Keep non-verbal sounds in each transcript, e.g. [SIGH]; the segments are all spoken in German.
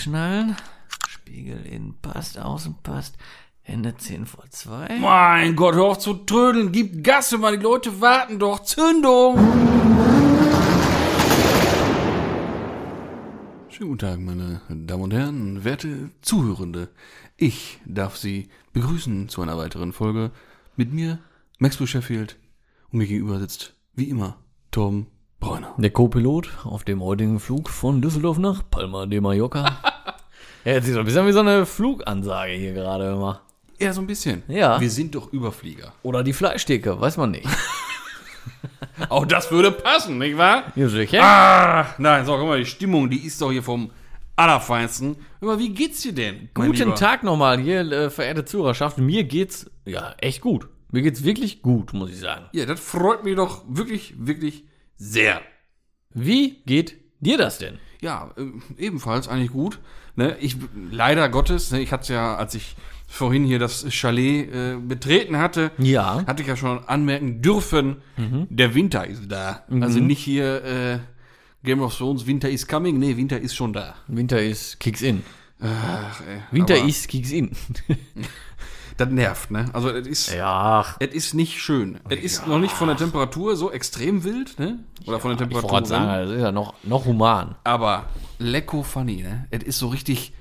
einschnallen. Spiegel innen passt, außen passt. Hände 10 vor 2. Mein Gott, hör auf zu trödeln. Gib Gas, mal die Leute warten doch. Zündung! Schönen guten Tag, meine Damen und Herren, werte Zuhörende. Ich darf Sie begrüßen zu einer weiteren Folge mit mir, Max Sheffield. Und mir gegenüber sitzt, wie immer, Tom Bräuner. Der Co-Pilot auf dem heutigen Flug von Düsseldorf nach Palma de Mallorca. Ja, jetzt ist so ein bisschen wie so eine Flugansage hier gerade immer. Ja, so ein bisschen. Ja. Wir sind doch Überflieger. Oder die Fleischtheke, weiß man nicht. [LAUGHS] Auch das würde passen, nicht wahr? Ja, sicher. Ah, nein, so, guck mal, die Stimmung, die ist doch hier vom Allerfeinsten. Mal, wie geht's dir denn? Guten Lieber? Tag nochmal hier, äh, verehrte Zuhörerschaft. Mir geht's, ja, echt gut. Mir geht's wirklich gut, muss ich sagen. Ja, das freut mich doch wirklich, wirklich sehr. Wie geht dir das denn? Ja, äh, ebenfalls eigentlich gut. Ne? Ich, leider Gottes, ne, ich hatte ja, als ich vorhin hier das Chalet äh, betreten hatte, Ja. hatte ich ja schon anmerken dürfen, der Winter ist da. Also nicht hier äh, Game of Thrones, Winter is coming. Nee, Winter ist schon da. Winter ist Kicks in. Ach, ey, Winter ist Kicks in. [LAUGHS] Das nervt, ne? Also, es ist, ja, es ist nicht schön. Es ist noch nicht von der Temperatur so extrem wild, ne? Oder von der ich Temperatur. wollte sagen, das ist ja noch, noch human. Aber lecko funny, ne? Es ist so richtig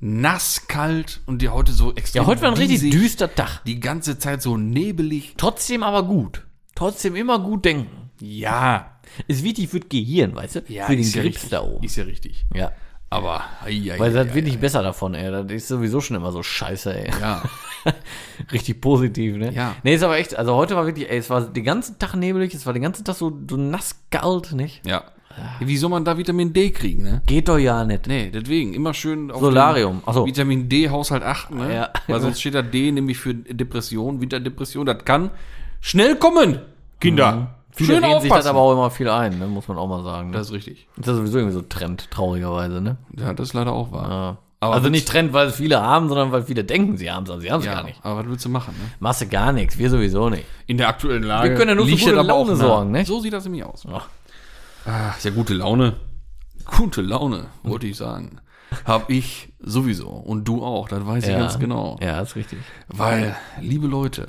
nass, kalt und die heute so extrem. Ja, heute war ein richtig diesig, düster Tag. Die ganze Zeit so nebelig. Trotzdem aber gut. Trotzdem immer gut denken. Ja. Ist wichtig für das Gehirn, weißt du? ja für den ja Grips richtig. da oben. Ist ja richtig. Ja. Aber, ei, ei, Weil ei, das ei, wird nicht besser davon, ey. Das ist sowieso schon immer so scheiße, ey. Ja. [LAUGHS] [LAUGHS] Richtig positiv, ne? Ja. Nee, ist aber echt, also heute war wirklich, ey, es war den ganzen Tag nebelig, es war den ganzen Tag so, so nass kalt, nicht? ja. Wie soll man da Vitamin D kriegen, ne? Geht doch ja nicht. Nee, deswegen immer schön auf Solarium. den Ach so. Vitamin D-Haushalt achten, ne? Ja. Weil sonst steht da D nämlich für Depression, Winterdepression. Das kann schnell kommen, Kinder. Viele Schön reden sich das aufpassen. aber auch immer viel ein, ne? muss man auch mal sagen. Ne? das ist richtig. ist ja sowieso irgendwie so Trend, traurigerweise, ne? Ja, das ist leider auch wahr. Ja. Aber also nicht Trend, weil es viele haben, sondern weil viele denken, sie haben es, aber sie haben es Ja, gar nicht. aber was willst du machen, ne? Machst du gar nichts, wir sowieso nicht. In der aktuellen Lage. Wir können ja nur für gute auch Laune nah. sorgen, ne? So sieht das nämlich aus. Ach. Ah, ist ja gute Laune. Gute Laune, wollte ich sagen. Hab ich sowieso. Und du auch, das weiß ich ganz genau. Ja, ist richtig. Weil, liebe Leute,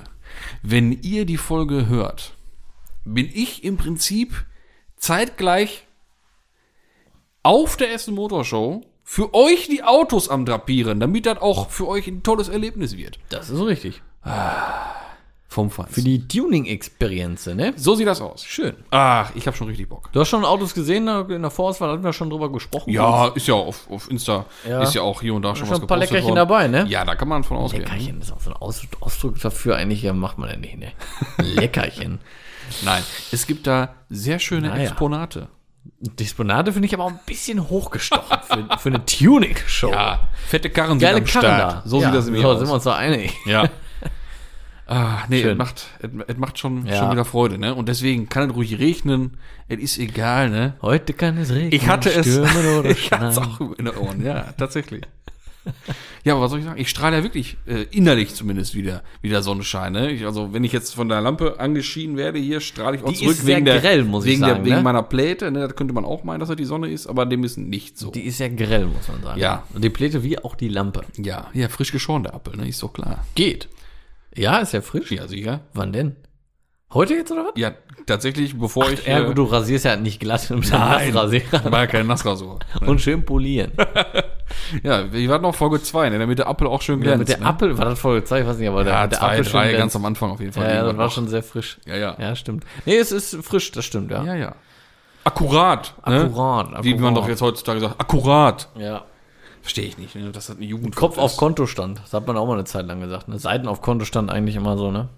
wenn ihr die Folge hört, bin ich im Prinzip zeitgleich auf der Essen Motorshow für euch die Autos am Drapieren, damit das auch für euch ein tolles Erlebnis wird. Das ist richtig. Vom Für Feinsten. die Tuning-Experience, ne? So sieht das aus. Schön. Ach, ich habe schon richtig Bock. Du hast schon Autos gesehen, in der Vorauswahl hatten wir schon drüber gesprochen. Ja, ist ja auf, auf Insta, Ja. ist ja auch hier und da schon schon was ein paar Leckerchen worden. dabei, ne? Ja, da kann man von ausgehen. Leckerchen ist auch so ein Aus Ausdruck dafür, eigentlich ja, macht man ja nicht, ne? [LAUGHS] Leckerchen. Nein, es gibt da sehr schöne Naja. Exponate. Disponate finde ich aber auch ein bisschen hochgestochen für, für eine Tuning-Show. Ja, fette Karren Geile sind am Karren Start. da. So ja, sieht das nämlich so, aus. sind wir uns da einig. Ja. [LAUGHS] Ah, nee, es macht, es, macht schon, Ja. schon wieder Freude, ne? Und deswegen kann es ruhig regnen. Es ist egal, ne? Heute kann es regnen, Ich hatte es, [LAUGHS] ich hatte es auch in den Ohren, ja, tatsächlich. Ja, aber was soll ich sagen? Ich strahle ja wirklich, äh, innerlich zumindest wieder, wieder Sonnenschein, ne? Ich, also, wenn ich jetzt von der Lampe angeschieden werde, hier strahle ich auch Die zurück ist sehr wegen der, grell, muss ich wegen sagen, der, wegen ne? meiner Pläte, ne? Das könnte man auch meinen, dass das die Sonne ist, aber dem ist nicht so. Die ist ja grell, muss man sagen. Ja. Und die Pläte wie auch die Lampe. ja, ja, frisch geschoren, der Apfel, ne? Ist doch klar. Geht. Ja, ist ja frisch. Ja, sicher. Wann denn? Heute jetzt oder was? Ja, tatsächlich, bevor ich. Ja, äh, du rasierst ja nicht glatt mit einem Nassrasierer. war ja kein Nassrasur. Und schön polieren. [LAUGHS] Ja, wir warten noch Folge 2, ne, damit der Apfel auch schön Ja, glänzt. mit der ne? Apfel, war das Folge 2, ich weiß nicht, aber der, Ja, der zwei, Apfel glänzt. ganz am Anfang auf jeden Fall. Ja, ja, das war noch. schon sehr frisch. Ja, ja. Ja, stimmt. Nee, es ist frisch, das stimmt, ja. Ja, ja. Akkurat. Ne? Akkurat, Wie man akkurat. doch jetzt heutzutage sagt. Akkurat. Ja. Verstehe ich nicht, ne? Das hat eine Jugend. Kopf auf Kontostand. Das hat man auch mal eine Zeit lang gesagt. Ne? Seiten auf Kontostand eigentlich immer so, ne?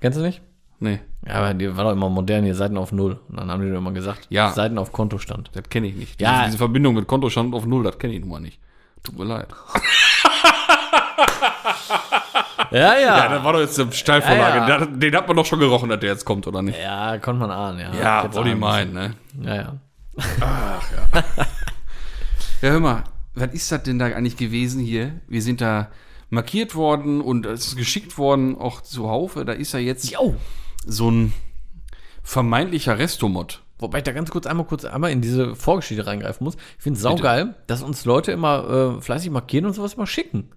Kennst du nicht? Nee, Ja, aber die war doch immer modern, hier Seiten auf Null. Und dann haben die doch immer gesagt, Ja. Seiten auf Kontostand. das kenne ich nicht. Ja. Diese, diese Verbindung mit Kontostand auf Null, das kenne ich nun mal nicht. Tut mir leid. [LAUGHS] Ja, ja. Ja, das war doch jetzt eine Steilvorlage. Ja, ja. Den- hat man doch schon gerochen, dass der jetzt kommt, oder nicht? Ja, konnte man ahnen, ja. Ja, ahnen meinen, ne? müssen. Ja, ja. [LAUGHS] Ja, hör mal, was ist das denn da eigentlich gewesen hier? Wir sind da markiert worden und es ist geschickt worden, auch zu Haufe. Da ist ja jetzt Jo. so ein vermeintlicher Restomod. Wobei ich da ganz kurz einmal kurz einmal in diese Vorgeschichte reingreifen muss. Ich finde es saugeil, dass uns Leute immer äh, fleißig markieren und sowas mal schicken.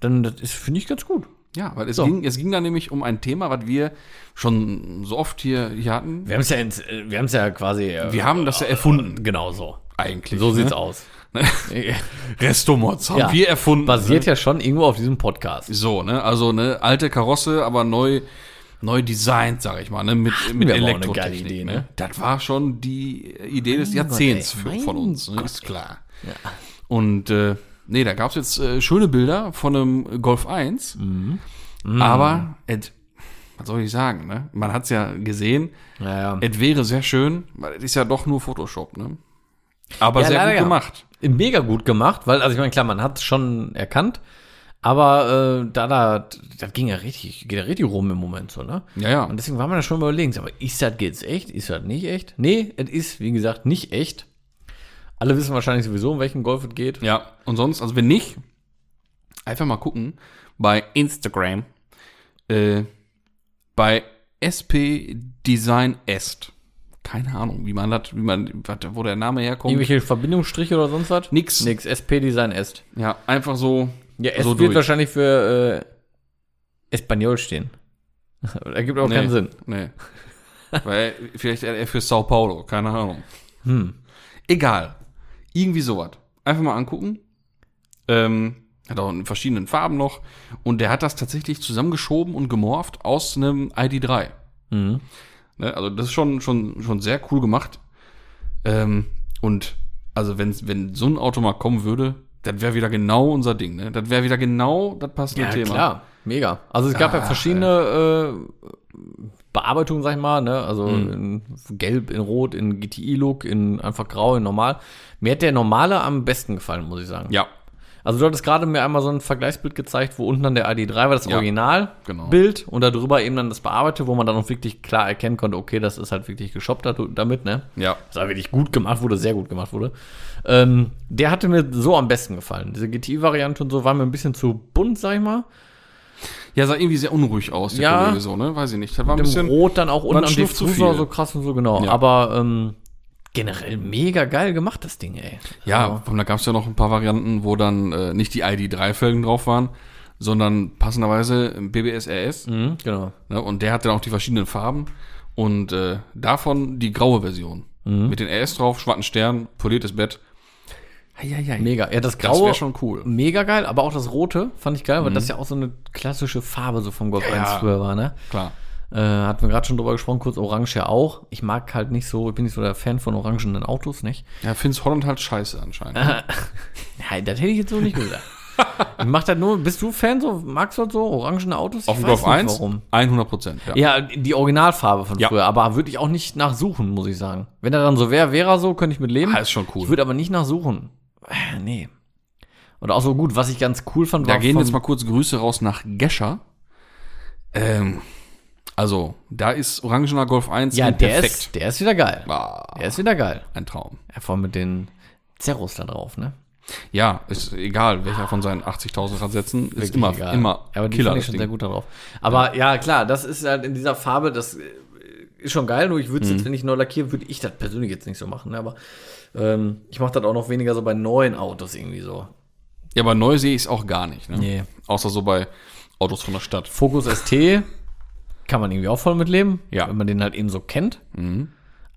Dann, das ist, finde ich, ganz gut. Ja, weil es, So. ging, es ging da nämlich um ein Thema, was wir schon so oft hier, hier hatten. Wir haben es ja, ins, äh, wir haben es ja quasi. Äh, Wir haben das ja erfunden, genau so. eigentlich. So sieht's ne? aus. [LAUGHS] Restomods haben Ja. wir erfunden. Basiert ne? ja schon irgendwo auf diesem Podcast. So, ne? Also eine alte Karosse, aber neu, neu designt, sag ich mal, ne? Mit, mit auch eine Elektrotechnik. Idee, ne? ne? Das war schon die Idee des Jahrzehnts Gott, ey, von uns, ne? Gott, ist klar. Und äh, nee, da gab's jetzt äh, schöne Bilder von einem Golf 1. Mhm. Aber, et, was soll ich sagen, ne? Man hat's ja gesehen, Ja, ja. es wäre sehr schön, weil es ist ja doch nur Photoshop, ne? Aber Ja, sehr gut ja. gemacht. Mega gut gemacht, weil, also ich meine, klar, man hat es schon erkannt, aber äh, da, da, das ging ja richtig, geht ja richtig rum im Moment so, ne? Ja, ja. Und deswegen war man da schon überlegen, aber ist das jetzt echt? Ist das nicht echt? Nee, es ist, wie gesagt, nicht echt. Alle wissen wahrscheinlich sowieso, um welchen Golf es geht. Ja, und sonst, also wenn nicht, einfach mal gucken bei Instagram, äh, bei SP Design Est. Keine Ahnung, wie man das, wie man, wat- wo der Name herkommt. Irgendwelche Verbindungsstriche oder sonst was? Nix. Nix. SP Design Est. Ja, einfach so. Ja, S So wird durch. wahrscheinlich für äh, Espanol stehen. [LAUGHS] Ergibt auch keinen Sinn. Nee. Weil vielleicht eher für Sao Paulo, keine Ahnung. Egal. Irgendwie sowas. Einfach mal angucken. Ähm, hat auch in verschiedenen Farben noch. Und der hat das tatsächlich zusammengeschoben und gemorpht aus einem ID3. Mhm. Ne? Also das ist schon, schon, schon sehr cool gemacht. Ähm, und also wenn, wenn so ein Auto mal kommen würde, das wäre wieder genau unser Ding. Ne? Das wäre wieder genau das passende Ja, Thema. klar. Mega. Also es gab ja Ah, verschiedene äh, Bearbeitungen, sag ich mal, ne? Also Mhm. in Gelb, in Rot, in GTI-Look, in einfach Grau, in Normal. Mir hat der Normale am besten gefallen, muss ich sagen. Ja, Also du hattest gerade mir einmal so ein Vergleichsbild gezeigt, wo unten dann der ID3 war, das Ja, Originalbild genau. und darüber eben dann das Bearbeitete, wo man dann auch wirklich klar erkennen konnte, okay, das ist halt wirklich geshoppt da- damit, ne? ja. Das war wirklich gut gemacht wurde, sehr gut gemacht wurde. Ähm, der hatte mir so am besten gefallen. Diese GTI-Variante und so war mir ein bisschen zu bunt, sag ich mal. Ja, sah irgendwie sehr unruhig aus, der Ja. Kollege so, ne? Weiß ich nicht. Das war ein bisschen. Rot dann auch unten am viel. so krass und so, genau. Ja. Aber ähm, generell mega geil gemacht, das Ding, ey. Ja, da gab es ja noch ein paar Varianten, wo dann äh, nicht die ID3-Felgen drauf waren, sondern passenderweise BBS RS. Mhm, genau. Ne? Und der hat dann auch die verschiedenen Farben. Und äh, davon die graue Version. Mhm. Mit den RS drauf, schwarzen Stern, poliertes Bett. Heieiei. Mega. Ja, das Das Graue, wäre schon cool. mega geil, aber auch das Rote fand ich geil, weil das ja auch so eine klassische Farbe so vom Golf Ja, 1 ja. früher war, ne? Klar. Äh, hatten wir gerade schon drüber gesprochen, kurz Orange ja auch. Ich mag halt nicht so, ich bin nicht so der Fan von orangenen Autos, nicht? Ja, findest Holland halt scheiße anscheinend. [LAUGHS] Nein, das hätte ich jetzt so nicht gesagt. ich mach das nur, bist du Fan so, magst du das so, orangene Autos? Auf dem Golf nicht 1? Warum. 100 Prozent, ja. Ja, die Originalfarbe von Ja. früher, aber würde ich auch nicht nachsuchen, muss ich sagen. Wenn er dann so wäre, wäre er so, könnte ich mit leben. Ah, ist schon cool. Ich würde aber nicht nachsuchen. Äh, Nee. Oder auch so gut, was ich ganz cool fand, Da war gehen von- jetzt mal kurz Grüße raus nach Gescher. Ähm, also, da ist Orangener Golf 1 Ja, der perfekt. ist, der ist wieder geil. Ah, Der ist wieder geil. ein Traum. Ja, vor allem mit den Zerros da drauf, ne? Ja, ist egal, welcher von seinen 80.000 Radsätzen, ist immer, egal. immer Ja, aber die Killer. fand ich schon Ding. sehr gut darauf. Aber ja. klar, das ist halt in dieser Farbe, das äh, ist schon geil, nur ich würde es Mhm. jetzt, wenn ich neu lackiere, würde ich das persönlich jetzt nicht so machen. Ne? Aber ähm, ich mache das auch noch weniger so bei neuen Autos irgendwie so. Ja, aber neu sehe ich es auch gar nicht. Ne? Nee. Außer so bei Autos von der Stadt. Focus ST kann man irgendwie auch voll mitleben, Ja. Mhm. wenn man den halt eben so kennt.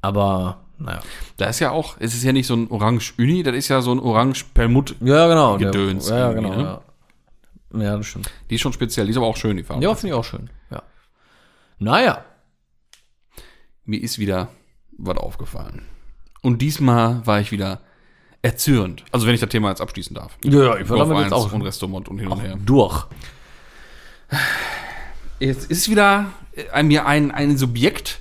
Aber naja. Da ist ja auch, es ist ja nicht so ein Orange-Uni, das ist ja so ein Orange-Permut. Ja, genau. der- Gedöns Ja, genau. ne? Ja. ja, das stimmt. Die ist schon speziell, die ist aber auch schön, die Farbe. Ja, finde ich auch schön. Ja. Naja. Mir ist wieder was aufgefallen. Und diesmal war ich wieder erzürnt. Also wenn ich das Thema jetzt abschließen darf. Ja, ja, ich war damit jetzt 1 auch und Restaurant und hin und her. durch. Jetzt ist wieder äh, mir ein, ein Subjekt,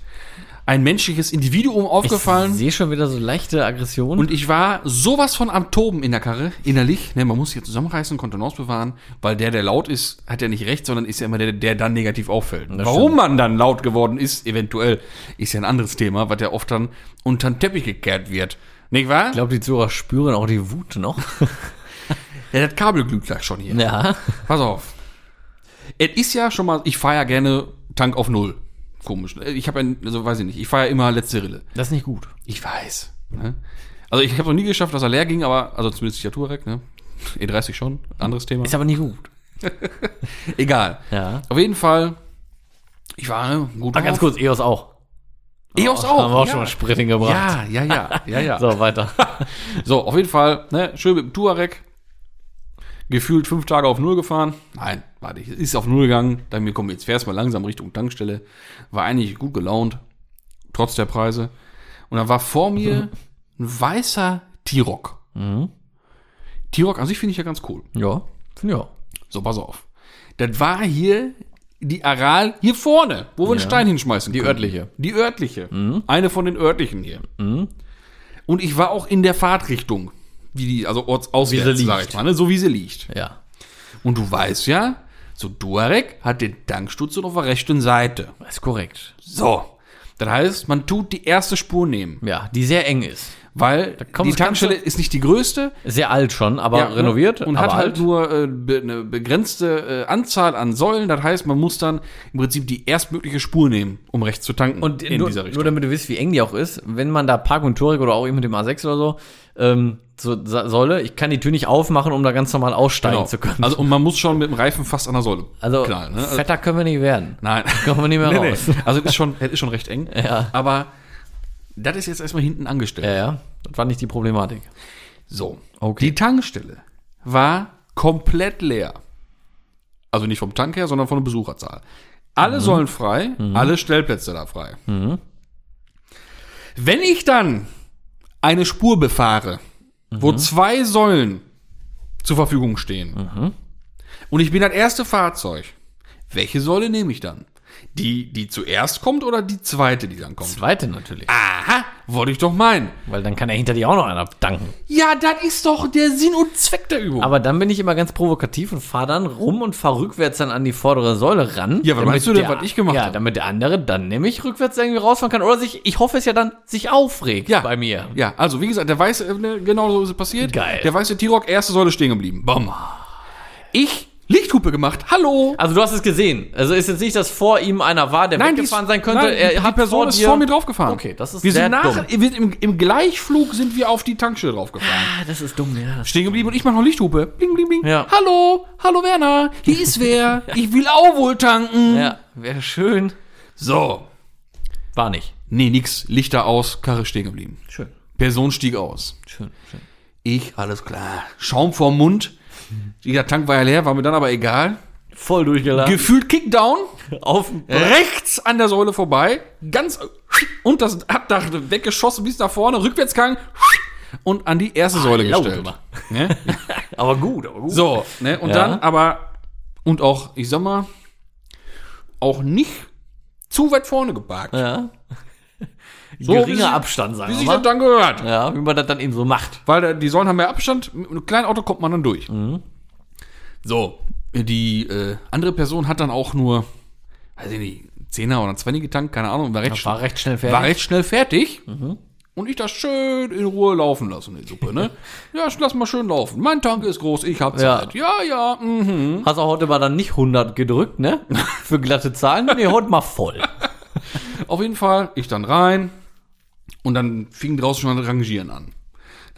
ein menschliches Individuum aufgefallen. Ich sehe schon wieder so leichte Aggression. Und ich war sowas von am Toben in der Karre, innerlich. Ne, man muss sich hier zusammenreißen, Kontenance bewahren, weil der, der laut ist, hat ja nicht recht, sondern ist ja immer der, der dann negativ auffällt. Das Warum stimmt. man dann laut geworden ist, eventuell, ist ja ein anderes Thema, was ja oft dann unter den Teppich gekehrt wird. Nicht wahr? ich glaube, die Zuhörer spüren auch die Wut noch. [LAUGHS] Ja, das Kabel glüht gleich schon hier. ja. Pass auf. Es ist ja schon mal, ich fahre ja gerne Tank auf Null. komisch. Ich habe ja, also weiß ich nicht, ich fahre ja immer letzte Rille. Das ist nicht gut. Ich weiß. Ne? Also ich habe noch nie geschafft, dass er leer ging, aber, also zumindest die Touareg, ne? E30 schon, anderes Thema. Ist aber nicht gut. [LAUGHS] Egal. Ja. Auf jeden Fall, ich war ne, gut Ah, ganz kurz, EOS auch. EOS Haben wir auch. auch ja. schon mal Sprit hingebracht. ja, ja, ja, ja, ja. [LAUGHS] So, weiter. [LAUGHS] So, auf jeden Fall, ne, schön mit dem Touareg. Gefühlt fünf Tage auf Null gefahren. Nein, warte, ich ist auf Null gegangen. Dann mir komm, jetzt fährst mal langsam Richtung Tankstelle. War eigentlich gut gelaunt, trotz der Preise. Und dann war vor mir [LAUGHS] ein weißer T-Rock. T-Rock an sich finde ich ja ganz cool. Ja, finde ich auch. So, pass auf. Das war hier die Aral hier vorne, wo wir einen Ja. Stein hinschmeißen Die konnten. örtliche. Die örtliche. Eine von den örtlichen hier. Und ich war auch in der Fahrtrichtung, wie die, also ortsauswärts, sag ich mal, ne? so wie sie liegt. Ja. Und du weißt ja, so Duareg hat den Tankstutzen auf der rechten Seite. Das ist korrekt. So. Das heißt, man tut die erste Spur nehmen, Ja, die sehr eng ist. Weil die Tankstelle ist nicht die größte, Sehr alt schon, aber Ja, ne? renoviert. und aber hat halt alt. nur äh, be, eine begrenzte äh, Anzahl an Säulen. Das heißt, man muss dann im Prinzip die erstmögliche Spur nehmen, um rechts zu tanken. Und in nur, dieser nur Richtung. damit du wisst, wie eng die auch ist, wenn man da Park und Touareg oder auch eben mit dem A6 oder so ähm, so Säule, ich kann die Tür nicht aufmachen, um da ganz normal aussteigen Genau. zu können. Also und man muss schon mit dem Reifen fast an der Säule Also, knallen. Ne? Also, fetter können wir nicht werden. nein, Kommen wir nicht mehr [LAUGHS] nee, raus. nee. Also es ist schon, es ist schon recht eng. Ja. Aber das ist jetzt erstmal hinten angestellt. Ja, ja, das war nicht die Problematik. So. Okay. Die Tankstelle war komplett leer. Also nicht vom Tank her, sondern von der Besucherzahl. Alle Säulen frei, alle Stellplätze da frei. Wenn ich dann eine Spur befahre, wo zwei Säulen zur Verfügung stehen, und ich bin das erste Fahrzeug, welche Säule nehme ich dann? Die, die zuerst kommt oder die zweite, die dann kommt? Zweite natürlich. Aha, wollte ich doch meinen. Weil dann kann er hinter dir auch noch einer danken. Ja, das ist doch der Sinn und Zweck der Übung. Aber dann bin ich immer ganz provokativ und fahre dann rum und fahre rückwärts dann an die vordere Säule ran. Ja, was meinst du denn, der- was ich gemacht Ja, hab? damit der andere dann nämlich rückwärts irgendwie rausfahren kann. Oder sich, ich hoffe es ja dann, sich aufregt Ja. bei mir. Ja, also wie gesagt, der weiße, äh, genau so ist es passiert. Geil. Der weiße T-Rock, erste Säule stehen geblieben. Bam. Ich Lichthupe gemacht. Hallo. Also du hast es gesehen. Also ist jetzt nicht, dass vor ihm einer war, der Nein, weggefahren ist- sein könnte. nein, er die hat Person vor ist dir, vor mir draufgefahren. Okay, das ist wir sehr sind nach, dumm. wir, im, im Gleichflug sind wir auf die Tankstelle draufgefahren. Ah, das ist dumm, ja. Stehen geblieben und ich mache noch Lichthupe. Bling, bling, bling. Ja. Hallo, hallo Werner. Hier ist wer. [LAUGHS] Ich will auch wohl tanken. ja, wäre schön. So. War nicht. Nee, nix. Lichter aus, Karre stehen geblieben. Schön. Person stieg aus. Schön, schön. Ich, alles klar. Schaum vorm Mund. Der Tank war ja leer, war mir dann aber egal. Voll durchgeladen. Gefühlt Kickdown. Auf rechts an der Säule vorbei, ganz und das Abdach weggeschossen bis nach vorne, Rückwärtsgang und an die erste Säule laut gestellt. Ne? [LAUGHS] Aber gut, aber gut. So, ne? Und Ja. dann aber und auch, ich sag mal, auch nicht zu weit vorne geparkt. Ja. [LAUGHS] So, wie Geringer sie- Abstand, sagen Wie wir sich mal. das dann gehört. Ja, wie man das dann eben so macht. Weil da- die Säulen haben ja Abstand, mit einem kleinen Auto kommt man dann durch. Mhm. So, die äh, andere Person hat dann auch nur, weiß ich nicht, Zehner oder 20 getankt, keine Ahnung, war recht, Das war recht schnell war fertig. recht schnell fertig. Und ich das schön in Ruhe laufen lassen, die Suppe, ne? [LAUGHS] ja, ich lass mal schön laufen. Mein Tank ist groß, ich hab Ja. Zeit. Ja, ja, mhm. Hast auch heute mal dann nicht 100 gedrückt, ne? [LAUGHS] Für glatte Zahlen. Nee, heute mal voll. Auf jeden Fall, ich dann rein. Und dann fing draußen schon das Rangieren an.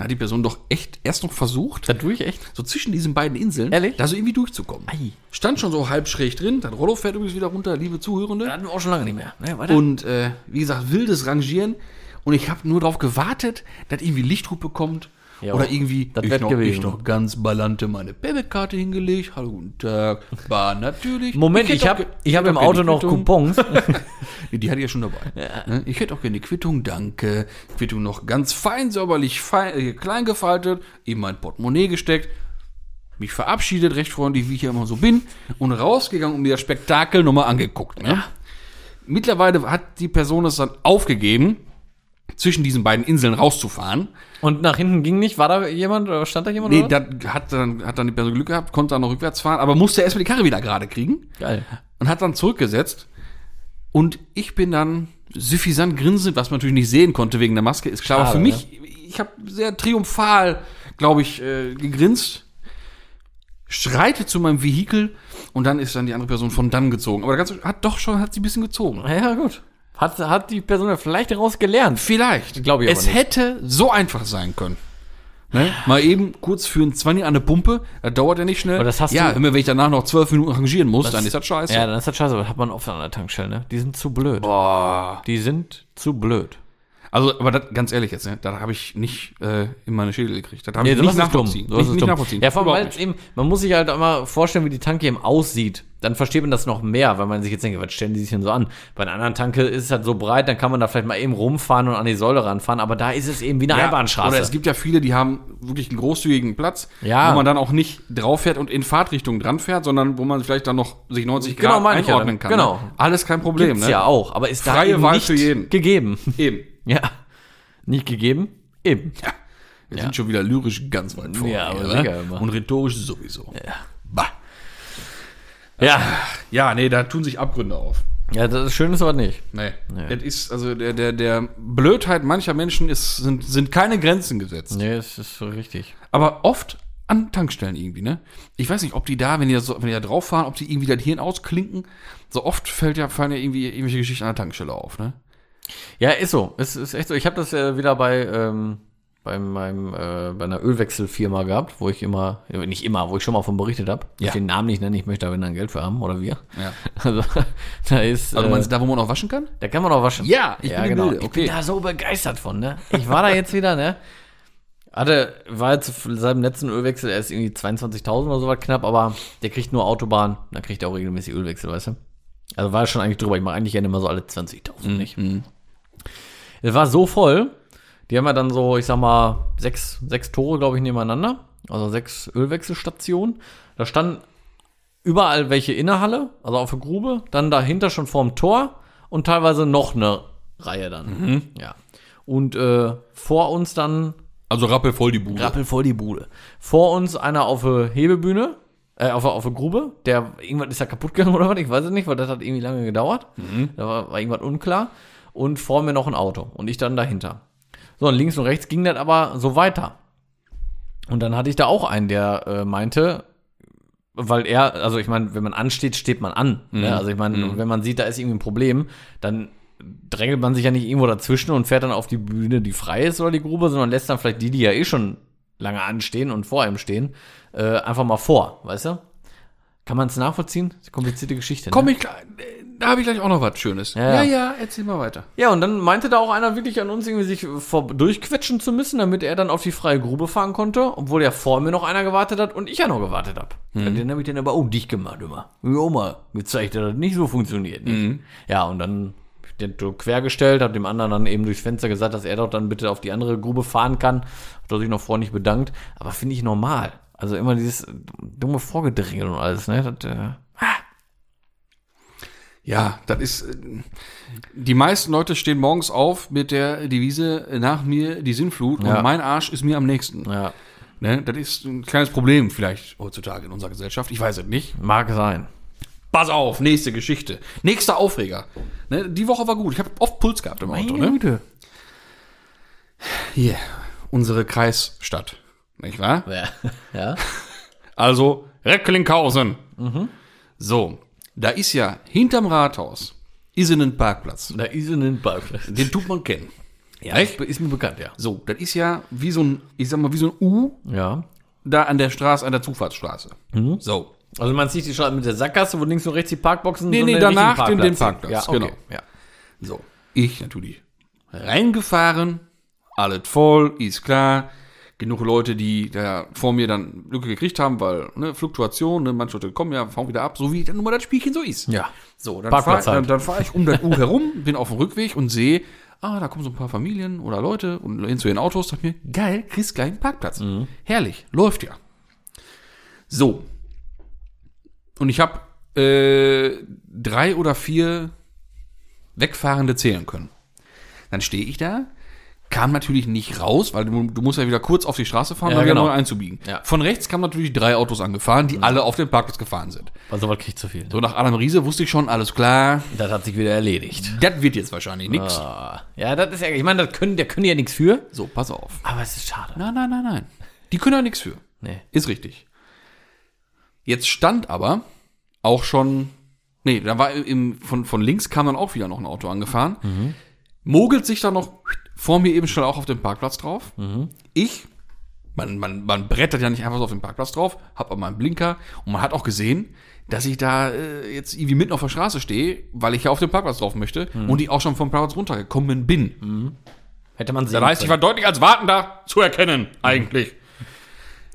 Da hat die Person doch echt erst noch versucht, ich echt. so zwischen diesen beiden Inseln, Ehrlich? da so irgendwie durchzukommen. Ei. Stand schon so halb schräg drin. Das Rollo fährt übrigens wieder runter, liebe Zuhörende. hatten wir auch schon lange nicht mehr. Ne, weiter. Und äh, wie gesagt, wildes Rangieren. Und ich habe nur darauf gewartet, dass irgendwie Lichthupe kommt. Ja, oder irgendwie, das ich, noch, gewesen. ich noch ganz ballante meine Debit-Karte hingelegt. Hallo, guten Tag. War natürlich. Moment, ich habe ich hab hätte im auch gerne Auto noch. Coupons. [LAUGHS] Die hatte ich ja schon dabei. Ne? Ich hätte auch gerne die Quittung, danke. Quittung noch ganz fein säuberlich fein, äh, klein gefaltet, in mein Portemonnaie gesteckt, mich verabschiedet, recht freundlich, wie ich ja immer so bin, und rausgegangen und mir das Spektakel nochmal angeguckt. Ne? Mittlerweile hat die Person es dann aufgegeben, zwischen diesen beiden Inseln rauszufahren. Und nach hinten ging nicht. War da jemand oder stand da jemand? Nee, da hat dann, hat dann die Person Glück gehabt, konnte dann noch rückwärts fahren, aber musste erstmal die Karre wieder gerade kriegen Geil. und hat dann zurückgesetzt. Und ich bin dann suffisant grinsend, was man natürlich nicht sehen konnte wegen der Maske, ist klar. aber Schade, für mich, ich habe sehr triumphal, glaube ich, äh, gegrinst. schreite zu meinem Vehikel und dann ist dann die andere Person von dann gezogen. Aber das Ganze hat doch schon, hat sie ein bisschen gezogen. Ja, gut. Hat, hat die Person vielleicht daraus gelernt. Vielleicht. Glaube ich aber Es nicht. hätte so einfach sein können. Ne? Mal eben kurz für ein 20 an der Pumpe, das dauert ja nicht schnell. Aber das hast ja, du- immer wenn ich danach noch zwölf Minuten rangieren muss, dann ist das scheiße. Ja, dann ist das scheiße, aber das hat man oft an der Tankstelle, ne? Die sind zu blöd. Boah. Die sind zu blöd. Also, aber das, ganz ehrlich jetzt, ne, da habe ich nicht äh, in meine Schädel gekriegt. Das habe ich nicht nachvollziehen. Nicht, nicht nachvollziehen. Ja, vor allem, weil es eben, man muss sich halt immer vorstellen, wie die Tanke eben aussieht. Dann versteht man das noch mehr, weil man sich jetzt denkt, was stellen die sich denn so an? Bei einer anderen Tanke ist es halt so breit, dann kann man da vielleicht mal eben rumfahren und an die Säule ranfahren, aber da ist es eben wie eine Ja, Einbahnstraße. Oder es gibt ja viele, die haben wirklich einen großzügigen Platz, Ja. wo man dann auch nicht drauf fährt und in Fahrtrichtung dran fährt, sondern wo man vielleicht dann noch sich 90 Genau, Grad ja einordnen dann. kann. Genau. Ne? Alles kein Problem. Gibt's ne? ja auch, aber ist da Freie eben Wahl nicht für jeden. gegeben. Eben. [LAUGHS] Ja. Nicht gegeben? Eben. Ja. Wir Ja. sind schon wieder lyrisch ganz weit vorne. Ja, aber sicher ne? immer. Und rhetorisch sowieso. Ja. Bah. Ja. Ja, nee, da tun sich Abgründe auf. Ja, das ist schön ist aber nicht. Nee. Nee. Das ist, also der, der, der Blödheit mancher Menschen ist, sind, sind keine Grenzen gesetzt. Nee, es ist so richtig. Aber oft an Tankstellen irgendwie, ne? Ich weiß nicht, ob die da, wenn die da, so, wenn die da drauf fahren, ob die irgendwie das Hirn ausklinken. So oft fällt ja, fallen ja irgendwie irgendwelche Geschichten an der Tankstelle auf, ne? Ja, ist so. Es ist echt so. Ich habe das äh, wieder bei, ähm, bei meinem, äh, bei einer Ölwechselfirma gehabt, wo ich immer, äh, nicht immer, wo ich schon mal von berichtet habe. Ja. Ich den Namen nicht nennen, ich möchte da wenn dann Geld für haben, oder wir. Ja. [LAUGHS] Also, da ist, Also äh, meinst du da, wo man auch waschen kann? da kann man auch waschen. Ja, ich ja, bin genau. Bilde, Ich bin okay. da so begeistert von, ne? Ich war da jetzt wieder, ne? Hatte, war jetzt seit dem letzten Ölwechsel erst irgendwie 22.000 oder so was knapp, aber der kriegt nur Autobahn, da kriegt er auch regelmäßig Ölwechsel, weißt du? Also war schon eigentlich drüber. Ich mache eigentlich gerne immer so alle 20.000 nicht. Es war so voll, die haben ja dann so, ich sag mal, sechs, sechs Tore, glaube ich, nebeneinander. Also sechs Ölwechselstationen. Da standen überall welche in der Halle, also auf der Grube, dann dahinter schon vorm Tor und teilweise noch eine Reihe dann. Ja. Und äh, vor uns dann Also rappelvoll die Bude. rappelvoll die Bude. Vor uns einer auf der Hebebühne, äh, auf, der- auf der Grube, der irgendwas ist ja kaputt gegangen [LAUGHS] oder was, ich weiß es nicht, weil das hat irgendwie lange gedauert. Da war, war irgendwas unklar. Und vor mir noch ein Auto und ich dann dahinter. So, und links und rechts ging das aber so weiter. Und dann hatte ich da auch einen, der äh, meinte, weil er, also ich meine, wenn man ansteht, steht man an. Ne? Also ich meine, wenn man sieht, da ist irgendwie ein Problem, dann drängelt man sich ja nicht irgendwo dazwischen und fährt dann auf die Bühne, die frei ist oder die Grube, sondern lässt dann vielleicht die, die ja eh schon lange anstehen und vor ihm stehen, äh, einfach mal vor, weißt du? Kann man es nachvollziehen? Komplizierte Geschichte. Komm ne? ich da habe ich gleich auch noch was Schönes. Ja, ja. erzähl mal weiter. Ja, und dann meinte da auch einer wirklich an uns irgendwie sich vor, durchquetschen zu müssen, damit er dann auf die freie Grube fahren konnte, obwohl ja vor mir noch einer gewartet hat und ich ja noch gewartet habe. Mhm. Den habe ich dann aber auch dicht gemacht immer. Ja, mal gezeigt, dass das nicht so funktioniert. Nicht? Mhm. Ja, und dann den quergestellt, habe dem anderen dann eben durchs Fenster gesagt, dass er doch dann bitte auf die andere Grube fahren kann. Hat er sich noch freundlich bedankt. Aber finde ich normal. Also immer dieses dumme Vorgedrängel und alles, ne? Das, äh, Ja, das ist. äh, Die meisten Leute stehen morgens auf mit der Devise nach mir die Sinnflut Ja. und mein Arsch ist mir am nächsten. ja, Ne? Das ist ein kleines Problem vielleicht heutzutage in unserer Gesellschaft. Ich weiß es nicht. mag sein. Pass auf, nächste Geschichte. Nächster Aufreger. Ne? Die Woche war gut. Ich habe oft Puls gehabt im Auto. Ne? Güte. Hier, unsere Kreisstadt. Nicht wahr? Ja. [LAUGHS] ja. Also Recklinghausen. So, da ist ja hinterm Rathaus ist ein Parkplatz. Da ist ein Parkplatz. Den tut man kennen. Ja, ist mir bekannt, ja. So, das ist ja wie so ein, ich sag mal, wie so ein U Ja. da an der Straße, an der Zufahrtsstraße. So. Also man sieht die schon mit der Sackgasse, wo links und rechts die Parkboxen Nee, so nee, einen danach richtigen den- den sind. Parkplatz, Ja, okay. genau. Ja. So. Ich natürlich reingefahren, alles voll, ist klar. Genug Leute, die da vor mir dann Lücke gekriegt haben, weil, ne, Fluktuation, ne, manche Leute kommen ja, fahren wieder ab, so wie dann nun mal das Spielchen so ist. Ja. So, dann fahre halt. dann, dann fahr ich um das U herum, bin auf dem Rückweg und sehe, ah, da kommen so ein paar Familien oder Leute und hin zu ihren Autos. Dachte mir, geil, kriegst gleich einen Parkplatz. Herrlich, läuft ja. So. Und ich habe äh, drei oder vier Wegfahrende zählen können. Dann stehe ich da, kam natürlich nicht raus, weil du, du musst ja wieder kurz auf die Straße fahren, Ja, um wieder genau. neu einzubiegen. Ja. Von rechts kamen natürlich drei Autos angefahren, die alle auf den Parkplatz gefahren sind. Also was kriegt zu viel. So nach Adam Riese wusste ich schon, alles klar, Das hat sich wieder erledigt. das wird jetzt wahrscheinlich. Ah. Ja, das ist ja, ich meine, das können, der können ja nichts für. So, pass auf. Aber es ist schade. Nein, nein, nein, nein. Die können ja nichts für. Nee. Ist richtig. Jetzt stand aber auch schon, nee, da war im, von, von links kam dann auch wieder noch ein Auto angefahren, mogelt sich dann noch vor mir eben schnell auch auf den Parkplatz drauf. Ich, man, man, man brettert ja nicht einfach so auf den Parkplatz drauf, hab aber meinen Blinker und man hat auch gesehen, dass ich da äh, jetzt irgendwie mitten auf der Straße stehe, weil ich ja auf den Parkplatz drauf möchte und ich auch schon vom Parkplatz runtergekommen bin. Hätte man sehen Das heißt, ich war deutlich als Wartender zu erkennen, eigentlich.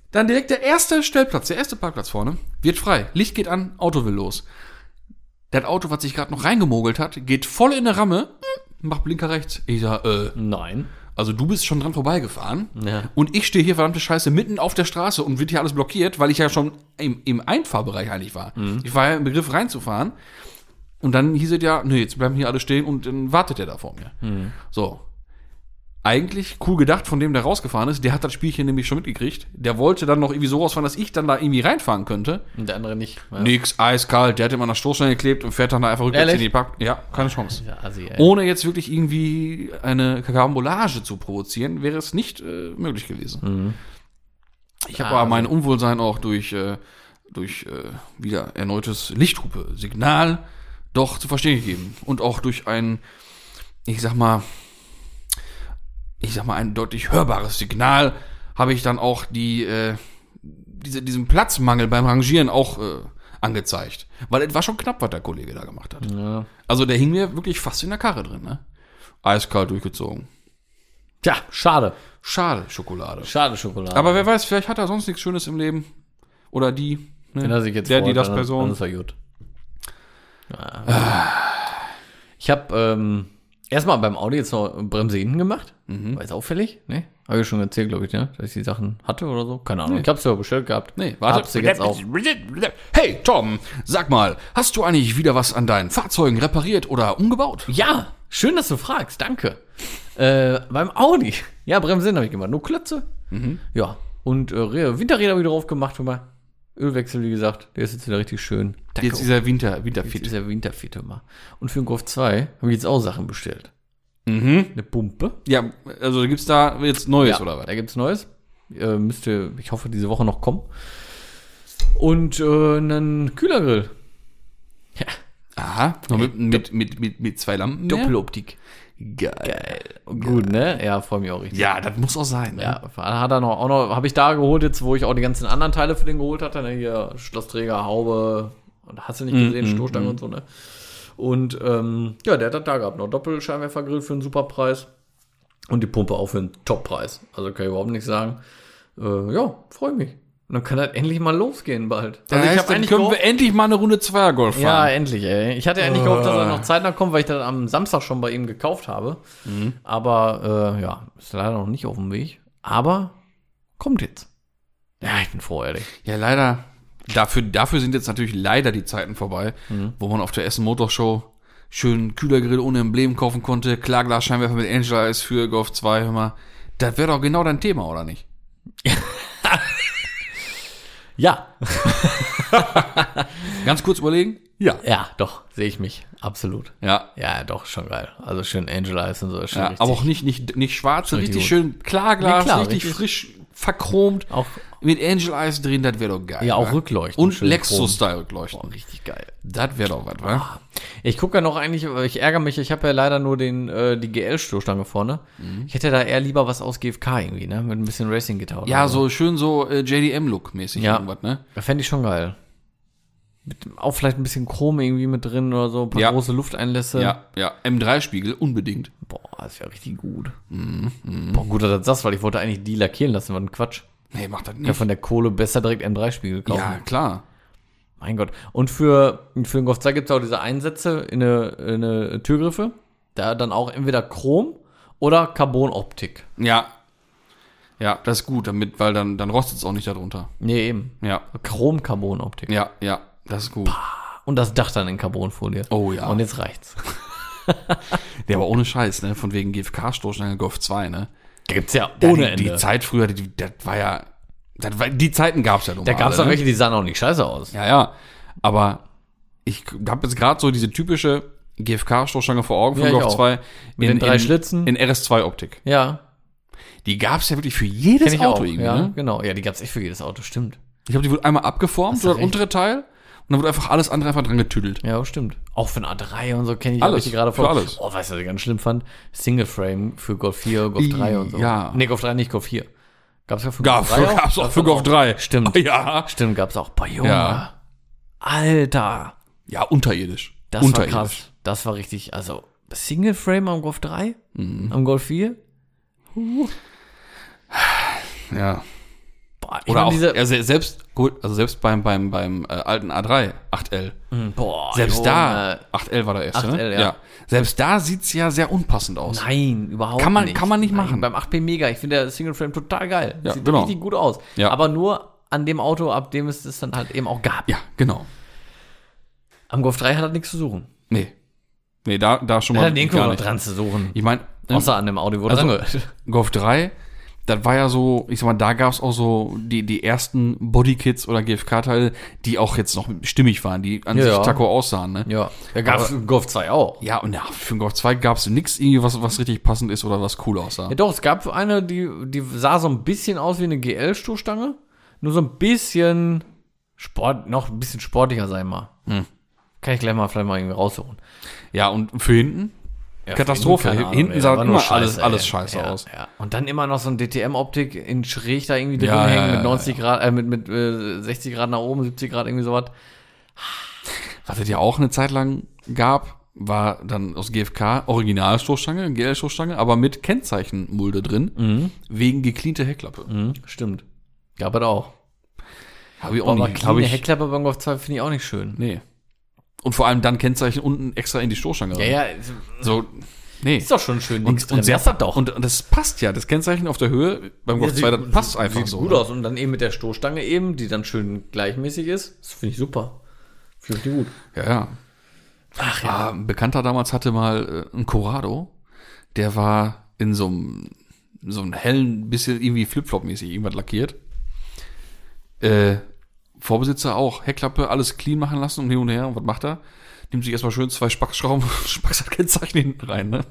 Dann direkt der erste Stellplatz, der erste Parkplatz vorne, wird frei. Licht geht an, Auto will los. Das Auto, was sich gerade noch reingemogelt hat, geht voll in eine Ramme, macht Blinker rechts. Ich sag, äh, Nein. also du bist schon dran vorbeigefahren. Ja. Und ich stehe hier verdammte Scheiße mitten auf der Straße und wird hier alles blockiert, weil ich ja schon im, im Einfahrbereich eigentlich war. Ich war ja im Begriff reinzufahren. Und dann hieß es ja, nee, jetzt bleiben hier alle stehen und dann wartet der da vor mir. So. Eigentlich cool gedacht von dem, der rausgefahren ist. Der hat das Spielchen nämlich schon mitgekriegt. Der wollte dann noch irgendwie so rausfahren, dass ich dann da irgendwie reinfahren könnte. Und der andere nicht. Ja. Nix, eiskalt. Der hat immer der Stoßstange geklebt und fährt dann da einfach rückwärts in Ehrlich? die Park. Ja, keine Chance. Ja, Assi. Ohne jetzt wirklich irgendwie eine Karambolage zu provozieren, wäre es nicht äh, möglich gewesen. Ich habe Ah, aber mein Unwohlsein auch durch, äh, durch äh, wieder erneutes Lichthupe-Signal doch zu verstehen gegeben. Und auch durch ein, ich sag mal, ich sag mal, ein deutlich hörbares Signal habe ich dann auch die, äh, diese, diesen Platzmangel beim Rangieren auch äh, angezeigt. Weil es war schon knapp, was der Kollege da gemacht hat. Ja. Also der hing mir wirklich fast in der Karre drin, ne? Eiskalt durchgezogen. Tja, schade. Schade, Schokolade. Schade Schokolade. Aber wer weiß, vielleicht hat er sonst nichts Schönes im Leben. Oder die. Ne? Wenn er sich jetzt der, die freut, das dann- Person. Dann ist er gut. Ja. Ich habe ähm, erstmal beim Audi jetzt noch Bremse hinten gemacht. Mhm. War jetzt auffällig, ne? Habe ich schon erzählt, glaube ich, ne? Dass ich die Sachen hatte oder so. Keine Ahnung. Ich habe es ja bestellt gehabt. Nee, warte. Hab sie jetzt auch. Hey, Tom, sag mal, hast du eigentlich wieder was an deinen Fahrzeugen repariert oder umgebaut? Ja, schön, dass du fragst. Danke. Äh, beim Audi. Ja, Bremsen habe ich gemacht. Nur Klötze. Mhm. Ja. Und äh, Winterräder wieder drauf gemacht. Hör mal. Ölwechsel, wie gesagt. Der ist jetzt wieder richtig schön. Danke. Jetzt dieser Winter, Jetzt Winterfit. ist er Winterfit immer. Und für den Golf 2 habe ich jetzt auch Sachen bestellt. Mhm. Eine Pumpe. Ja, also gibt's da jetzt Neues oder was? Da gibt's Neues. Äh, müsste, ich hoffe, diese Woche noch kommen. Und äh, einen Kühlergrill. Ja, Aha. Mit, mit, mit, mit, mit zwei Lampen. mehr? Doppeloptik. Geil. Gut, ne? Ja, freue mich auch richtig. Ja, das muss auch sein. Ne? Ja, hat er noch, auch noch, habe ich da geholt, jetzt wo ich auch die ganzen anderen Teile für den geholt hatte, ne? hier Schlossträger, Haube, und hast du nicht gesehen, Stoßstange und so, ne? Und ähm, ja, der hat das da gehabt, noch Doppelscheinwerfergrill für einen super Preis und die Pumpe auch für einen Top-Preis. Also kann ich überhaupt nicht sagen. Äh, ja, freue mich. Und dann kann das endlich mal losgehen bald. Also heißt, dann eigentlich können gehofft- wir endlich mal eine Runde Zweiergolf ja, fahren. endlich, ey. Ich hatte eigentlich gehofft, dass er noch zeitnah kommt, weil ich das am Samstag schon bei ihm gekauft habe. Aber äh, ja, ist leider noch nicht auf dem Weg. Aber kommt jetzt. Ja, ich bin froh, ehrlich. Ja, leider. Dafür, dafür sind jetzt natürlich leider die Zeiten vorbei, wo man auf der Essen Motor Show schön Kühlergrill ohne Emblem kaufen konnte, Klarglasscheinwerfer mit Angel Eyes für Golf 2, hör mal. Das wäre doch genau dein Thema, oder nicht? [LAUGHS] Ja. [LAUGHS] Ganz kurz überlegen? Ja. Ja, doch, sehe ich mich. Absolut. Ja. Ja, doch, schon geil. Also schön Angel Eyes und so. Ist schon ja richtig, aber auch nicht, nicht, nicht schwarz, Richtig richtig schön Klarglas, Nee, klar, richtig, richtig. frisch verchromt. Auch, Mit Angel Eyes drin, das wäre doch geil. ja, auch wa? rückleuchten. Und schön Lexus-Style chrom. rückleuchten. Boah, richtig geil. Das wäre doch was, wa? Ich gucke ja noch eigentlich, ich ärgere mich, ich habe ja leider nur den, äh, die GL-Stoßstange vorne. Ich hätte da eher lieber was aus GFK irgendwie, ne? Mit ein bisschen Racing-Gitarre. oder Ja, so schön so äh, JDM-Look-mäßig Ja. irgendwas, ne? Da fände ich schon geil. Mit, auch vielleicht ein bisschen Chrom irgendwie mit drin oder so, ein paar Ja. große Lufteinlässe. Ja, ja. M3-Spiegel, unbedingt. Boah, das wäre richtig gut. Mhm, Boah, gut, dass du das weil ich wollte eigentlich die lackieren lassen, war ein Quatsch. Nee, macht das Ja, nicht. von der Kohle besser direkt M3-Spiegel kaufen. Ja, klar. Mein Gott. Und für, für den Golf 2 gibt es auch diese Einsätze in eine, in eine Türgriffe. Da dann auch entweder Chrom oder Carbon-Optik. Ja. Ja, das ist gut, damit, weil dann, dann rostet es auch nicht darunter. Nee, eben. Ja. Chrom-Carbon-Optik. Ja, ja, das ist gut. Und das Dach dann in Carbonfolie. Oh ja. Und jetzt reicht's. [LAUGHS] Der war ohne Scheiß, ne? Von wegen GFK-Stoßstange Golf 2, ne? Da gibt's ja ohne die, die Ende. Zeit früher, die, das war ja. Das war, die Zeiten gab's ja nun da mal gab's alle, auch ne? welche, die sahen auch nicht scheiße aus. Ja, ja. Aber ich habe jetzt gerade so diese typische GFK-Stoßstange vor Augen von Ja, ich Golf auch. 2. Mit den drei Schlitzen. In RS2-Optik. Ja. Die gab's ja wirklich für jedes Kenn ich Auto auch. irgendwie, ja, ne? genau. Ja, die gab's echt für jedes Auto, stimmt. Ich glaube, die wurde einmal abgeformt, so das recht. untere Teil. Und dann wurde einfach alles andere einfach dran getüdelt. Ja, stimmt. Auch für ein A3 und so kenne ich Alles, ich gerade für vor. alles. Oh, weißt du, was ich ganz schlimm fand? Single Frame für Golf 4, Golf 3 und so. Ja. Nee, Golf 3 nicht, Golf 4. Gab's ja für Golf 3 gab's auch für Golf 3. Stimmt. [LAUGHS] Ja. Stimmt, gab's auch. Boah, Junge. Ja. Alter. Ja, unterirdisch. Das war unterirdisch. krass. Das war richtig, also Single Frame am Golf 3? Mhm. Am Golf 4? Ja. Boah, ich Oder auch, diese, ja, se- selbst, gut, also selbst beim, beim, beim äh, alten A3, 8L. boah, Selbst Junge. da, 8L war der erste, 8L, ne? ja. Selbst da sieht's ja sehr unpassend aus. Nein, überhaupt Kann man- nicht. kann man nicht Nein, machen. Beim 8P Mega, ich finde der Single Frame total geil. Ja, Sieht genau. richtig gut aus. Ja. Aber nur an dem Auto, ab dem es das dann halt eben auch gab. Ja, genau. Am Golf 3 hat er nichts zu suchen. Nee. Nee, da, da schon mal hat den gar noch nicht. dran zu suchen. Ich meine, Außer an dem Audio, wo Also- dran. Golf 3, das war ja so, ich sag mal, da gab's auch so die, die ersten Bodykits oder GFK-Teile, die auch jetzt noch stimmig waren, die an Ja, sich ja. taco aussahen, ne? Ja, da gab es Golf 2 auch. Ja, und ja, für den Golf 2 gab's nix irgendwie, was, was richtig passend ist oder was cool aussah. Ja, doch, es gab eine, die, die sah so ein bisschen aus wie eine GL-Stoßstange. Nur so ein bisschen Sport, noch ein bisschen sportlicher sein mal. Hm. Kann ich gleich mal vielleicht mal irgendwie raussuchen. Ja, und für hinten? Ja, Katastrophe. Ahnung, Hinten sah immer alles- alles ey. scheiße ja, aus. Ja. Und dann immer noch so ein DTM-Optik in schräg da irgendwie drin Ja, hängen mit ja, 90 Grad, äh, mit, mit äh, 60 Grad nach oben, 70 Grad, irgendwie sowas. Was es ja auch eine Zeit lang gab, war dann aus GFK Originalstoßstange, GL-Stoßstange, aber mit Kennzeichenmulde drin, wegen gecleante Heckklappe. Mhm, stimmt. Gab es auch. Habe ich auch Aber nicht. clean Habe ich, Heckklappe beim Golf 2 finde ich auch nicht schön. nee. Und vor allem dann Kennzeichen unten extra in die Stoßstange Ja, rein. ja, So, nee. ist doch schon schön links Und, drin. und sehr Das hat doch. Und, das passt ja. Das Kennzeichen auf der Höhe beim Golf 2, das passt einfach sieht so. gut ne? aus. Und dann eben mit der Stoßstange eben, die dann schön gleichmäßig ist. Das finde ich super. Finde ich gut. Ja, ja. Ach Ah, ein Bekannter damals hatte mal äh, einen Corrado, der war in so einem so einem hellen, bisschen irgendwie Flipflop-mäßig irgendwas lackiert. Äh, Vorbesitzer auch, Heckklappe, alles clean machen lassen und hin und her. Und was macht er? Nimmt sich erstmal schön zwei Spackschrauben, [LAUGHS] Kennzeichen hinten rein, ne?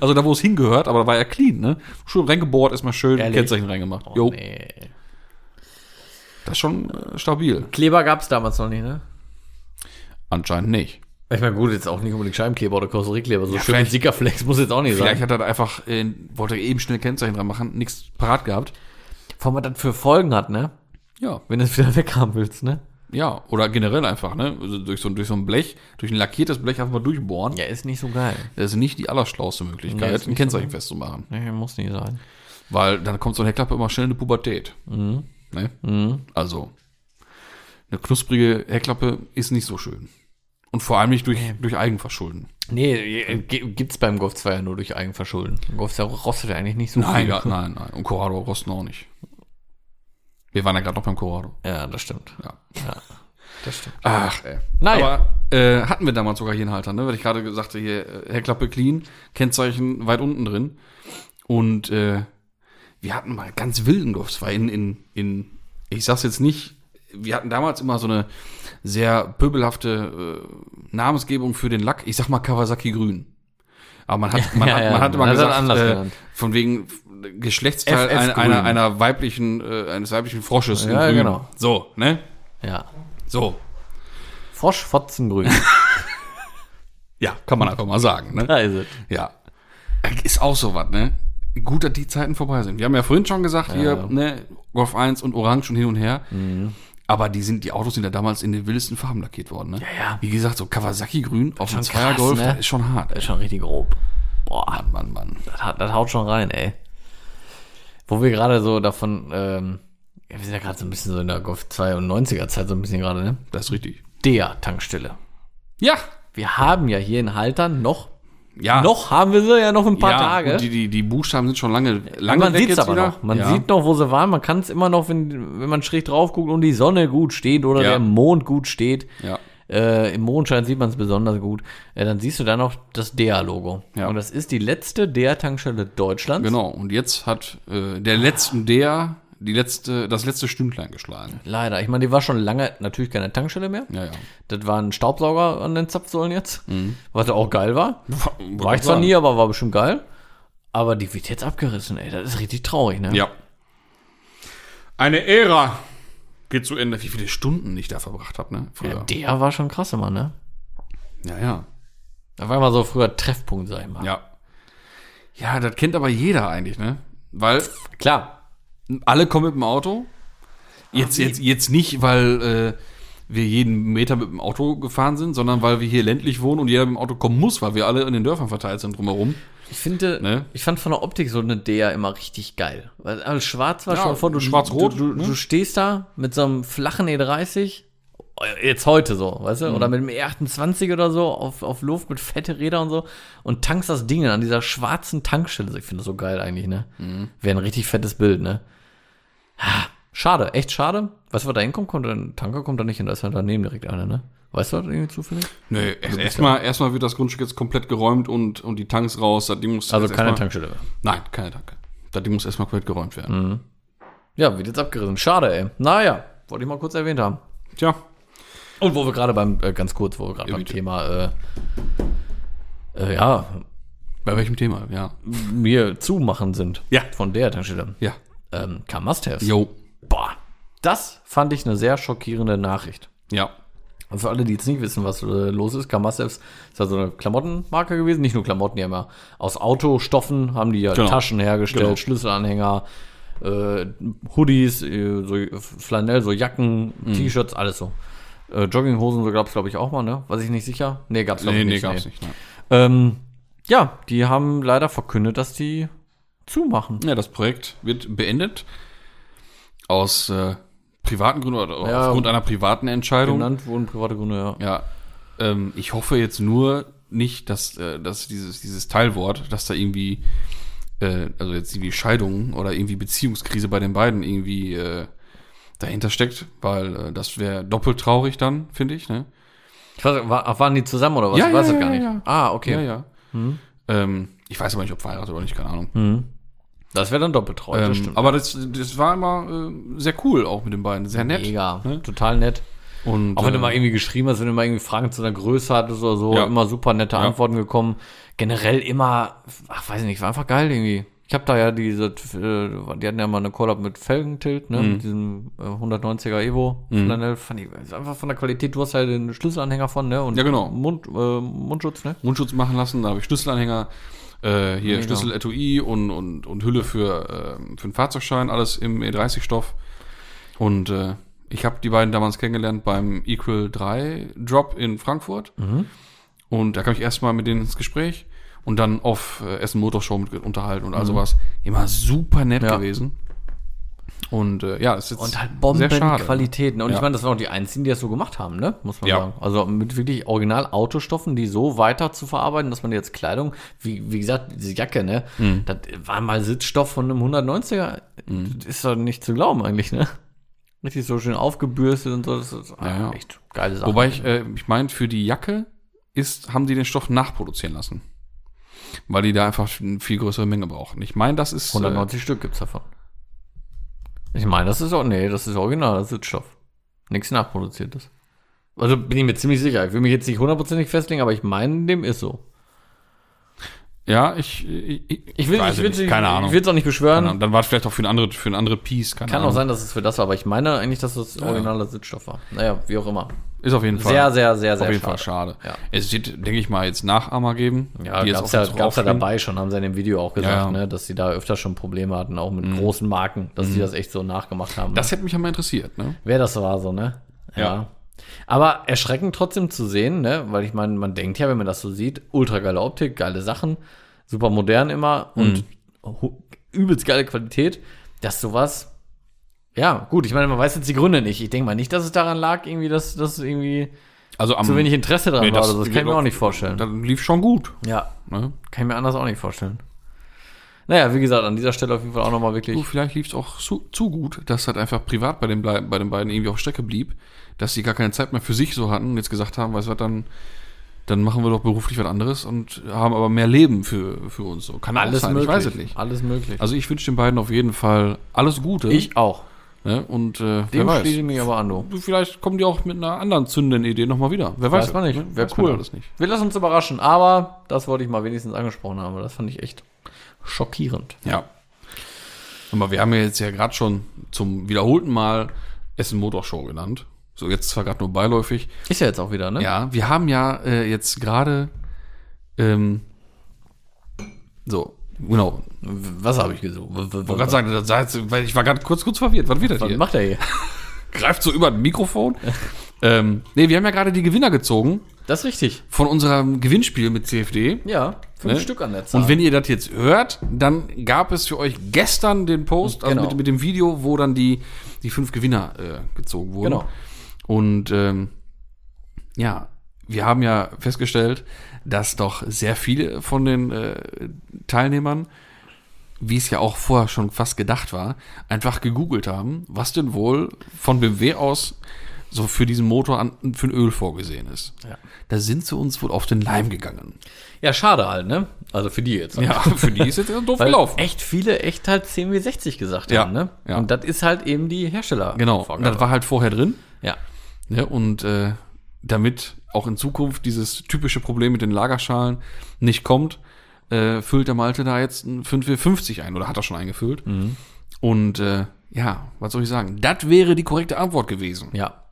Also da, wo es hingehört, aber da war er clean, ne? Schön reingebohrt, erstmal schön Ehrlich? Kennzeichen reingemacht. Oh, jo, nee. das ist schon äh, stabil. Kleber gab es damals noch nicht, ne? Anscheinend nicht. Ich meine, gut, jetzt auch nicht unbedingt Scheibenkleber oder Karosseriekleber. So Ja, schön mit vielleicht- Sickerflex muss jetzt auch nicht Vielleicht sein. hat er da einfach, äh, wollte er eben schnell Kennzeichen dran machen, nichts parat gehabt. Vor allem, was das für Folgen hat, ne? Ja, Wenn du es wieder [LAUGHS] weghaben willst, ne? Ja, oder generell einfach, ne? Also durch, so, durch so ein Blech, durch ein lackiertes Blech einfach mal durchbohren. Ja, ist nicht so geil. Das ist nicht die allerschlauste Nee, Möglichkeit, ist ein Kennzeichen so. festzumachen. Nee, muss nicht sein. Weil dann kommt so eine Heckklappe immer schnell in die Pubertät. Ne? Also, eine knusprige Heckklappe ist nicht so schön. Und vor allem nicht durch, durch Eigenverschulden. Nee, ge- gibt's beim Golf 2 ja nur durch Eigenverschulden. Golf 2 rostet ja eigentlich nicht so Nein, viel. ja, nein, nein. Und Corrado rosten auch nicht. Wir waren ja gerade noch beim Corrado. Ja, das stimmt. Ja. Ja, das stimmt. Ach, ey. Naja. Aber äh, hatten wir damals sogar hier einen Halter, ne? Weil ich gerade gesagt habe, hier äh, Heckklappe clean, Kennzeichen weit unten drin. Und äh, wir hatten mal ganz wilden Golf 2 in, in, in, ich sag's jetzt nicht, wir hatten damals immer so eine sehr pöbelhafte äh, Namensgebung für den Lack. Ich sag mal Kawasaki Grün. Aber man hat, man [LAUGHS] Ja, hat, ja, man hat immer man hat gesagt, anders äh, von wegen Geschlechtsteil FF einer, einer, weiblichen, äh, eines weiblichen Frosches Ja, Grün. genau. So, ne? Ja. So. Frosch, Fotzengrün. [LAUGHS] Ja, kann man einfach mal sagen, ne? da ist es. Ja. Ist auch so was, ne? Gut, dass die Zeiten vorbei sind. Wir haben ja vorhin schon gesagt, hier, Ja. Mhm. ne, Golf 1 und Orange und hin und her. Aber die sind, die Autos sind ja damals in den wildesten Farben lackiert worden, ne? Ja, ja. Wie gesagt, so Kawasaki-Grün auf dem Zweier-Golf, ne? ist schon hart. Das ist schon richtig grob. Boah, Mann, Mann, Mann. das, das haut schon rein, ey. Wo wir gerade so davon, ähm, ja, wir sind ja gerade so ein bisschen so in der Golf 2 und 90er Zeit so ein bisschen gerade, ne? Das ist richtig. Der Tankstelle. Ja. Wir haben ja hier in Haltern noch, Ja. noch haben wir sie ja noch ein paar ja, Tage. Die, die, die Buchstaben sind schon lange, lange man sieht es aber wieder. noch. Man ja. sieht noch, wo sie waren. Man kann es immer noch, wenn, wenn man schräg drauf guckt und die Sonne gut steht oder Ja. der Mond gut steht. Ja. Äh, Im Mondschein sieht man es besonders gut. Äh, dann siehst du da noch das DEA-Logo. Ja. Und das ist die letzte DEA-Tankstelle Deutschlands. Genau. Und jetzt hat äh, der letzten der die letzte, das letzte Stündlein geschlagen. Leider. Ich meine, die war schon lange natürlich keine Tankstelle mehr. Ja, ja. Das war ein Staubsauger an den Zapfsäulen jetzt. Was auch geil war. War ich zwar nie, aber war bestimmt geil. Aber die wird jetzt abgerissen, ey. Das ist richtig traurig, ne? Ja. Eine Ära geht zu Ende. Wie viele Stunden ich da verbracht habe, ne? Früher. Der war schon krass immer, ne? Ja, ja. Da war immer so früher Treffpunkt, sag ich mal. Ja. Ja, das kennt aber jeder eigentlich, ne? Weil Klar. alle kommen mit dem Auto. Jetzt, wie? jetzt, jetzt nicht, weil äh, wir jeden Meter mit dem Auto gefahren sind, sondern weil wir hier ländlich wohnen und jeder mit dem Auto kommen muss, weil wir alle in den Dörfern verteilt sind drumherum. Ich finde, Ne? ich fand von der Optik so eine DR immer richtig geil. Weil also schwarz war Ja, schon vor, du, schwarz-rot, du, du, ne? du stehst da mit so einem flachen E30, jetzt heute so, weißt du, Mhm. oder mit einem E28 oder so auf, auf Luft mit fette Räder und so und tankst das Ding an dieser schwarzen Tankstelle. Ich finde das so geil eigentlich, ne? Mhm. Wäre ein richtig fettes Bild, ne? Ha, Schade, echt schade. Weißt du, was da hinkommt? Kommt ein Tanker kommt da nicht hin, da ist ja daneben direkt einer, ne? Weißt du das irgendwie zufällig? Nee, erst- erstmal erstmal wird das Grundstück jetzt komplett geräumt und, und die Tanks raus. Ding muss Also keine erstmal- Tankstelle mehr. Nein, keine Tanke. Ding muss erstmal komplett geräumt werden. Ja, wird jetzt abgerissen. Schade, ey. Naja, wollte ich mal kurz erwähnt haben. Tja, Und wo wir gerade beim, äh, ganz kurz, wo wir gerade Ja, beim bitte. Thema, äh, äh, ja, bei welchem Thema? Ja. mir zumachen sind. Ja. Von der Tankstelle. Ja. Ähm, kam Must-Haves. Jo. Boah. Das fand ich eine sehr schockierende Nachricht. Ja. Also für alle, die jetzt nicht wissen, was äh, los ist, Kamasevs ist also eine Klamottenmarke gewesen. Nicht nur Klamotten, die haben ja aus Autostoffen haben die ja Genau. Taschen hergestellt, Genau. Schlüsselanhänger, äh, Hoodies, äh, so Flanell, so Jacken, Mhm. T-Shirts, alles so. Äh, Jogginghosen, so gab's glaube ich auch mal, ne? Weiß ich nicht sicher. Nee, gab's glaub Nee, ich nee, nicht. gab's nicht. Ne. Ähm, ja, die haben leider verkündet, dass die zumachen. Ja, das Projekt wird beendet. Aus äh, privaten Gründen oder Ja. aufgrund einer privaten Entscheidung. Genannt wurden private Gründe, ja. Ja. Ähm, ich hoffe jetzt nur nicht, dass, äh, dass dieses, dieses Teilwort, dass da irgendwie, äh, also jetzt irgendwie Scheidung oder irgendwie Beziehungskrise bei den beiden irgendwie äh, dahinter steckt, weil äh, das wäre doppelt traurig dann, finde ich, ne? Ich weiß, war, waren die zusammen oder was? Ja, ich weiß ja, es gar ja, nicht. ja. Ah, okay. Ja, ja. Ähm, ich weiß aber nicht, ob verheiratet oder nicht, keine Ahnung. Mhm. Das wäre dann doppelt traurig, das Ähm, stimmt. aber das, das war immer äh, sehr cool, auch mit den beiden. Sehr nett. Mega, Ne? total nett. Und, Auch wenn du äh, mal irgendwie geschrieben hast, wenn du mal irgendwie Fragen zu einer Größe hattest oder so, Ja. immer super nette Ja. Antworten gekommen. Generell immer, ach weiß ich nicht, war einfach geil irgendwie. Ich habe da ja diese, äh, die hatten ja mal eine Collab mit Felgentilt, Mhm. ne, mit diesem äh, 190er Evo. Flanell, fand ich, ist einfach von der Qualität, du hast halt den Schlüsselanhänger von, ne, und Ja, genau. Mund, äh, Mundschutz, ne. Mundschutz machen lassen, da habe ich Schlüsselanhänger, äh, hier Mega. Schlüsseletui und, und, und Hülle für, äh, für den Fahrzeugschein, alles im E30-Stoff. Und äh, ich habe die beiden damals kennengelernt beim Equal 3 Drop in Frankfurt. Und da kam ich erstmal mit denen ins Gespräch und dann auf äh, Essen Motorshow mit unterhalten und all sowas. Immer super nett Ja. gewesen. Und äh, ja, ist jetzt Und halt schade. Bombenqualitäten. Und Ja. ich meine, das waren auch die einzigen, die das so gemacht haben, ne? Muss man Ja. sagen. Also mit wirklich original Autostoffen, die so weiter zu verarbeiten, dass man jetzt Kleidung, wie, wie gesagt, diese Jacke, ne? Mhm. Das war mal Sitzstoff von einem 190er. Das ist doch nicht zu glauben eigentlich, ne? Richtig so schön aufgebürstet und so. Das ist Ja, echt geile Sache. Wobei ich, äh, ich meine, für die Jacke ist, haben die den Stoff nachproduzieren lassen. Weil die da einfach eine viel größere Menge brauchen. Ich meine, das ist. 190 Stück gibt's davon. Ich meine, das ist auch, nee, das ist original, das ist Sitzstoff. Nichts nachproduziertes. Also bin ich mir ziemlich sicher. Ich will mich jetzt nicht hundertprozentig festlegen, aber ich meine, dem ist so. Ja, ich. Ich, Ich will, weiß ich will, nicht, ich, keine Ahnung. Ich will es auch nicht beschwören. Dann war es vielleicht auch für ein andere, für ein andere Piece. Keine Kann Ahnung. auch sein, dass es für das war, aber ich meine eigentlich, dass es originaler Sitzstoff war. Naja, wie auch immer. Ist auf jeden Fall. Sehr, sehr, sehr, sehr auf jeden schade. Fall schade. Ja. Es wird, denke ich mal, jetzt Nachahmer geben. Ja, die gab's ja, gab's ja dabei schon, haben sie in dem Video auch gesagt, Ja, Mhm. ja. Ne, dass sie da öfter schon Probleme hatten, auch mit großen Marken, dass sie das echt so nachgemacht haben. Das hätte mich ja mal interessiert, ne? Wer das war, so, ne? Ja. Aber erschreckend trotzdem zu sehen, ne? Weil ich meine, man denkt ja, wenn man das so sieht, ultra geile Optik, geile Sachen, super modern immer und hu- übelst geile Qualität, dass sowas. Ja, gut, ich meine, man weiß jetzt die Gründe nicht. Ich denke mal nicht, dass es daran lag, irgendwie, dass das irgendwie Also am. zu wenig Interesse dran nee, war oder so. Das kann ich mir auch nicht vorstellen. Das lief schon gut. Ja, Ne? kann ich mir anders auch nicht vorstellen. Naja, wie gesagt, an dieser Stelle auf jeden Fall auch nochmal wirklich. Du, vielleicht lief es auch zu, zu gut, dass halt einfach privat bei den, bei den beiden irgendwie auf Strecke blieb, dass sie gar keine Zeit mehr für sich so hatten und jetzt gesagt haben, weißt du was, dann, dann machen wir doch beruflich was anderes und haben aber mehr Leben für, für uns. So kann alles sein, möglich. ich weiß es nicht. Alles möglich. Also ich wünsche den beiden auf jeden Fall alles Gute. ich auch. Ne? Und äh, wer Dem weiß. schließe ich mich aber an, du. Vielleicht kommen die auch mit einer anderen zündenden Idee nochmal wieder. Wer weiß, Weiß man nicht. Ne? Wäre cool. Alles nicht. Wir lassen uns überraschen, aber das wollte ich mal wenigstens angesprochen haben, das fand ich echt schockierend. Ja. Aber wir haben ja jetzt ja gerade schon zum wiederholten Mal Essen Motor Show genannt. So, jetzt zwar gerade nur beiläufig. Ist ja jetzt auch wieder, ne? Ja, wir haben ja äh, jetzt gerade ähm, so, genau. Was habe ich gesucht? Ich wollte gerade sagen, das jetzt, weil ich war gerade kurz, kurz verwirrt. Was wird das Was hier? macht er hier? [LAUGHS] Greift so über ein Mikrofon. ähm, nee, wir haben ja gerade die Gewinner gezogen Das ist richtig. von unserem Gewinnspiel mit CFD. Ja, fünf Ne? Stück an der Zahl. Und wenn ihr das jetzt hört, dann gab es für euch gestern den Post, also Genau. mit, mit dem Video, wo dann die, die fünf Gewinner äh, gezogen wurden. Genau. Und ähm, ja, wir haben ja festgestellt, dass doch sehr viele von den äh, Teilnehmern, wie es ja auch vorher schon fast gedacht war, einfach gegoogelt haben, was denn wohl von BMW aus so für diesen Motor an, für ein Öl vorgesehen ist. Ja. Da sind sie uns wohl auf den Leim gegangen. ja, schade halt, ne? Also für die jetzt. Ja, [LAUGHS] für die ist jetzt doof [LAUGHS] Weil gelaufen. echt viele echt halt 10W60 gesagt Ja, haben, ne? ja. Und das ist halt eben die Hersteller. Genau, und das war halt vorher drin. ja. Ne? Und äh, damit auch in Zukunft dieses typische Problem mit den Lagerschalen nicht kommt, äh, füllt der Malte da jetzt ein 5W50 ein oder hat er schon eingefüllt. Und äh, ja, was soll ich sagen? Das wäre die korrekte Antwort gewesen. Ja.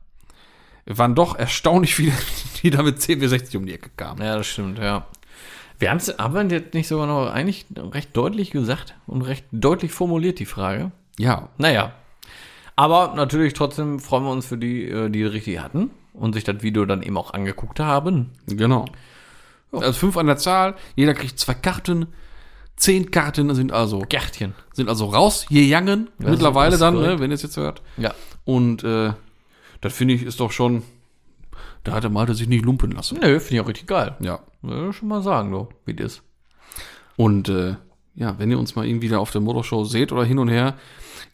Waren doch erstaunlich viele, die da mit 10W60 um die Ecke kamen. Ja, das stimmt, ja. Wir haben es aber jetzt nicht sogar noch eigentlich recht deutlich gesagt und recht deutlich formuliert, die Frage. Ja, Naja. Aber natürlich trotzdem freuen wir uns für die, äh, die richtig hatten und sich das Video dann eben auch angeguckt haben. genau. Also fünf an der Zahl, jeder kriegt zwei Karten. Zehn Karten sind also, Gärtchen. sind also rausgegangen. Ja, Mittlerweile dann, ne, wenn ihr es jetzt hört. Ja. Und äh, das finde ich ist doch schon, da hat der Malte sich nicht lumpen lassen. Nö, finde ich auch richtig geil. Ja. Ja, schon mal sagen, du, wie das ist. Und äh, ja, wenn ihr uns mal irgendwie da auf der Motorshow seht oder hin und her,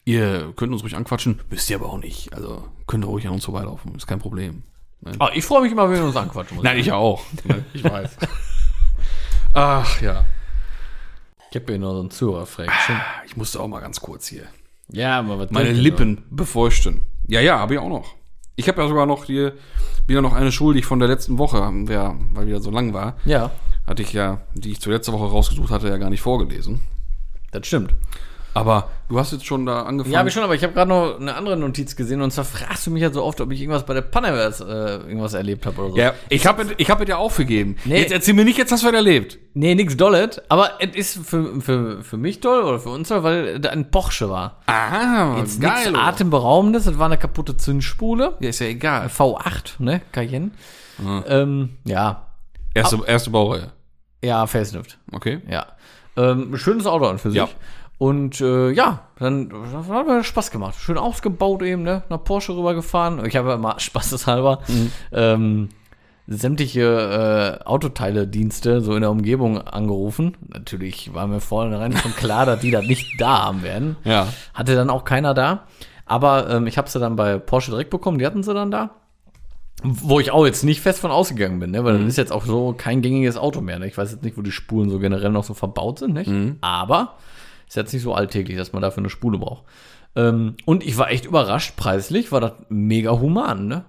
ihr könnt uns ruhig anquatschen, müsst ihr aber auch nicht. Also könnt ihr ruhig an uns vorbeilaufen, ist kein Problem. Ah, ich freue mich immer, wenn wir uns anquatschen. Nein, ich auch. [LAUGHS] ich weiß. Ach ja. Ich habe hier noch so einen Zuhörerfrägchen. Ich musste auch mal ganz kurz hier. Ja, aber was Meine Lippen befeuchten. Ja, ja, habe ich auch noch. Ich habe ja sogar noch hier wieder noch eine schuldig von der letzten Woche, wir, weil wieder so lang war. noch? Ja, hatte ich ja, die ich zur letzte Woche rausgesucht hatte, ja gar nicht vorgelesen. das stimmt. Aber du hast jetzt schon da angefangen. Ja, habe ich schon, aber ich habe gerade noch eine andere Notiz gesehen und zwar fragst du mich ja so oft, ob ich irgendwas bei der Panavers äh, irgendwas erlebt habe oder so. Ja, ich habe ich hab es ja aufgegeben. Nee. Jetzt erzähl mir nicht, jetzt hast du was erlebt. Nee, nix Dollet, aber es ist für, für, für mich toll oder für uns toll, weil da ein Porsche war. Ah, Jetzt nichts atemberaubendes, das war eine kaputte Zündspule. Ja, ist ja egal. V8, ne, Cayenne. Ähm, ja, Erste, erste Baureihe. ja, Facelift. Okay. Ja. Ähm, schönes Auto an für sich. Ja. Und äh, ja, dann das hat mir Spaß gemacht. Schön ausgebaut eben, ne? Nach Porsche rübergefahren. Ich habe ja immer [LAUGHS] spaßeshalber ähm, sämtliche äh, Autoteile-Dienste so in der Umgebung angerufen. Natürlich war mir vornherein schon klar, dass die das nicht da haben werden. [LAUGHS] Ja. Hatte dann auch keiner da. Aber ähm, ich habe sie dann bei Porsche direkt bekommen, die hatten sie dann da. Wo ich auch jetzt nicht fest von ausgegangen bin, ne? weil das ist jetzt auch so kein gängiges Auto mehr. Ne? Ich weiß jetzt nicht, wo die Spulen so generell noch so verbaut sind, nicht? Aber ist jetzt nicht so alltäglich, dass man dafür eine Spule braucht. Ähm, und ich war echt überrascht, preislich war das mega human, ne?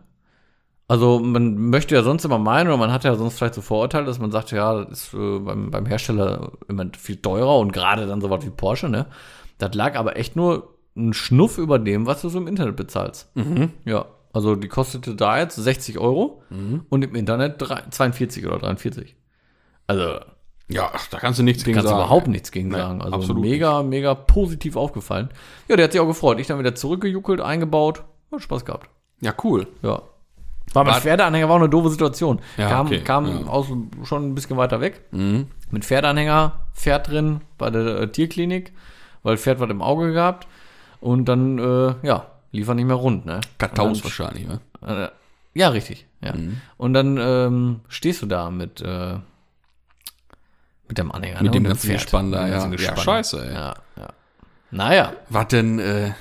Also man möchte ja sonst immer meinen, oder man hat ja sonst vielleicht so Vorurteile, dass man sagt, ja, das ist äh, beim, beim Hersteller immer viel teurer und gerade dann sowas wie Porsche, ne? Das lag aber echt nur ein Schnuff über dem, was du so im Internet bezahlst. Ja, also die kostete da jetzt 60 Euro und im Internet drei- 42 oder 43. Also Ja, da kannst du nichts gegen kannst du sagen. überhaupt nichts gegen Nee, sagen. Also absolut mega, mega positiv aufgefallen. Ja, der hat sich auch gefreut. Ich dann wieder zurückgejuckelt, eingebaut. Hat Spaß gehabt. Ja, cool. Ja. War mit Pferdeanhänger war auch eine doofe Situation. Ja, kam okay, kam ja. Mhm. aus schon ein bisschen weiter weg. Mit Pferdeanhänger, Pferd drin bei der äh, Tierklinik, weil Pferd was im Auge gehabt. Und dann, äh, ja, lief er nicht mehr rund, ne? Kartaus Und wahrscheinlich, ne? äh, ja, richtig. Ja. Und dann ähm, stehst du da mit, äh, mit dem Anhänger. Mit ne? dem ganzen Gespann da, Mit dem ja. Ja, scheiße, ey. Ja, ja. Naja, War denn, äh,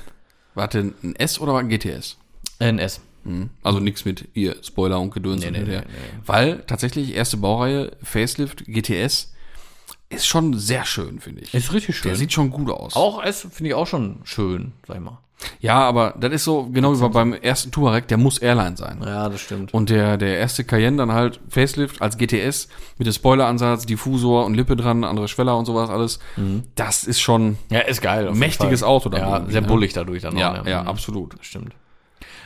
war denn ein S oder war ein GTS? NS. Also nichts mit ihr Spoiler und Gedöns Nee, nee, nee. Weil tatsächlich erste Baureihe Facelift GTS ist schon sehr schön, finde ich. Ist richtig schön. Der sieht schon gut aus. auch S finde ich auch schon schön, sag ich mal. Ja, aber das ist so genau wie beim ersten Touareg, der muss Airline sein. Ja, das stimmt. Und der, der erste Cayenne dann halt Facelift als GTS mit dem Spoileransatz, Diffusor und Lippe dran, andere Schweller und sowas alles. Das ist schon Ja, ist geil. auf jeden mächtiges Fall. Auto dann Ja, sehr ne? bullig dadurch dann ja, auch. ne? ja, Mhm. absolut. Das stimmt.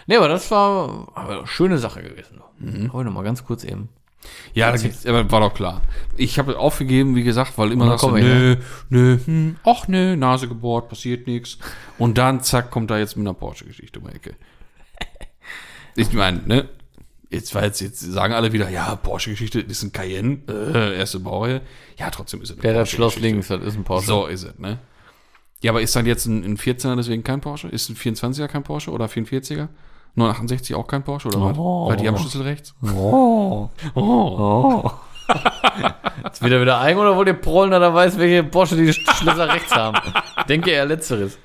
Nee, aber das war aber eine schöne Sache gewesen. Mhm. Heute noch mal ganz kurz eben. Ja, aber war doch klar. Ich habe aufgegeben, wie gesagt, weil immer dann sagst du, komm ich, nö, nö, hm, ach nö, Nase gebohrt, passiert nichts. Und dann, zack, kommt da jetzt mit einer Porsche-Geschichte um die Ecke. [LAUGHS] Ich meine, ne, jetzt, weil jetzt, jetzt sagen alle wieder, ja, Porsche-Geschichte ist ein Cayenne, äh, erste Baureihe. Ja, trotzdem ist es eine Der hat Schloss links, das ist ein Porsche. So ist es, ne? Ja, aber ist dann jetzt ein, ein 14er deswegen kein Porsche? Ist ein 24er kein Porsche oder 44er? 968 auch kein Porsche oder was? Oh. Weil die haben Schlüssel rechts. Oh. [LAUGHS] Oh. Ist wieder wieder eigen oder wollt ihr prollen, da weiß, welche Porsche die Schlösser rechts haben? [LAUGHS] Denke eher letzteres.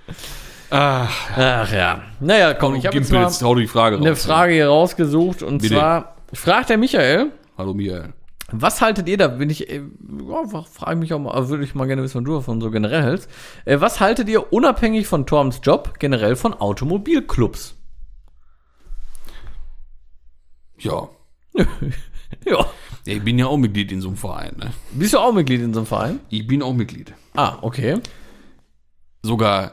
Ach, Ach ja. Naja, komm, ich habe jetzt mal jetzt hau die Frage raus. eine Frage hier rausgesucht und Bitte. zwar fragt der Michael, Hallo Michael. was haltet ihr da, bin ich, äh, ja, frage mich auch mal, würde ich mal gerne wissen, was du davon so generell hältst. Äh, was haltet ihr unabhängig von Torms Job generell von Automobilclubs? [LAUGHS] Ja. ja. Ich bin ja auch Mitglied in so einem Verein, ne? Bist du auch Mitglied in so einem Verein? Ich bin auch Mitglied. Ah, okay. Sogar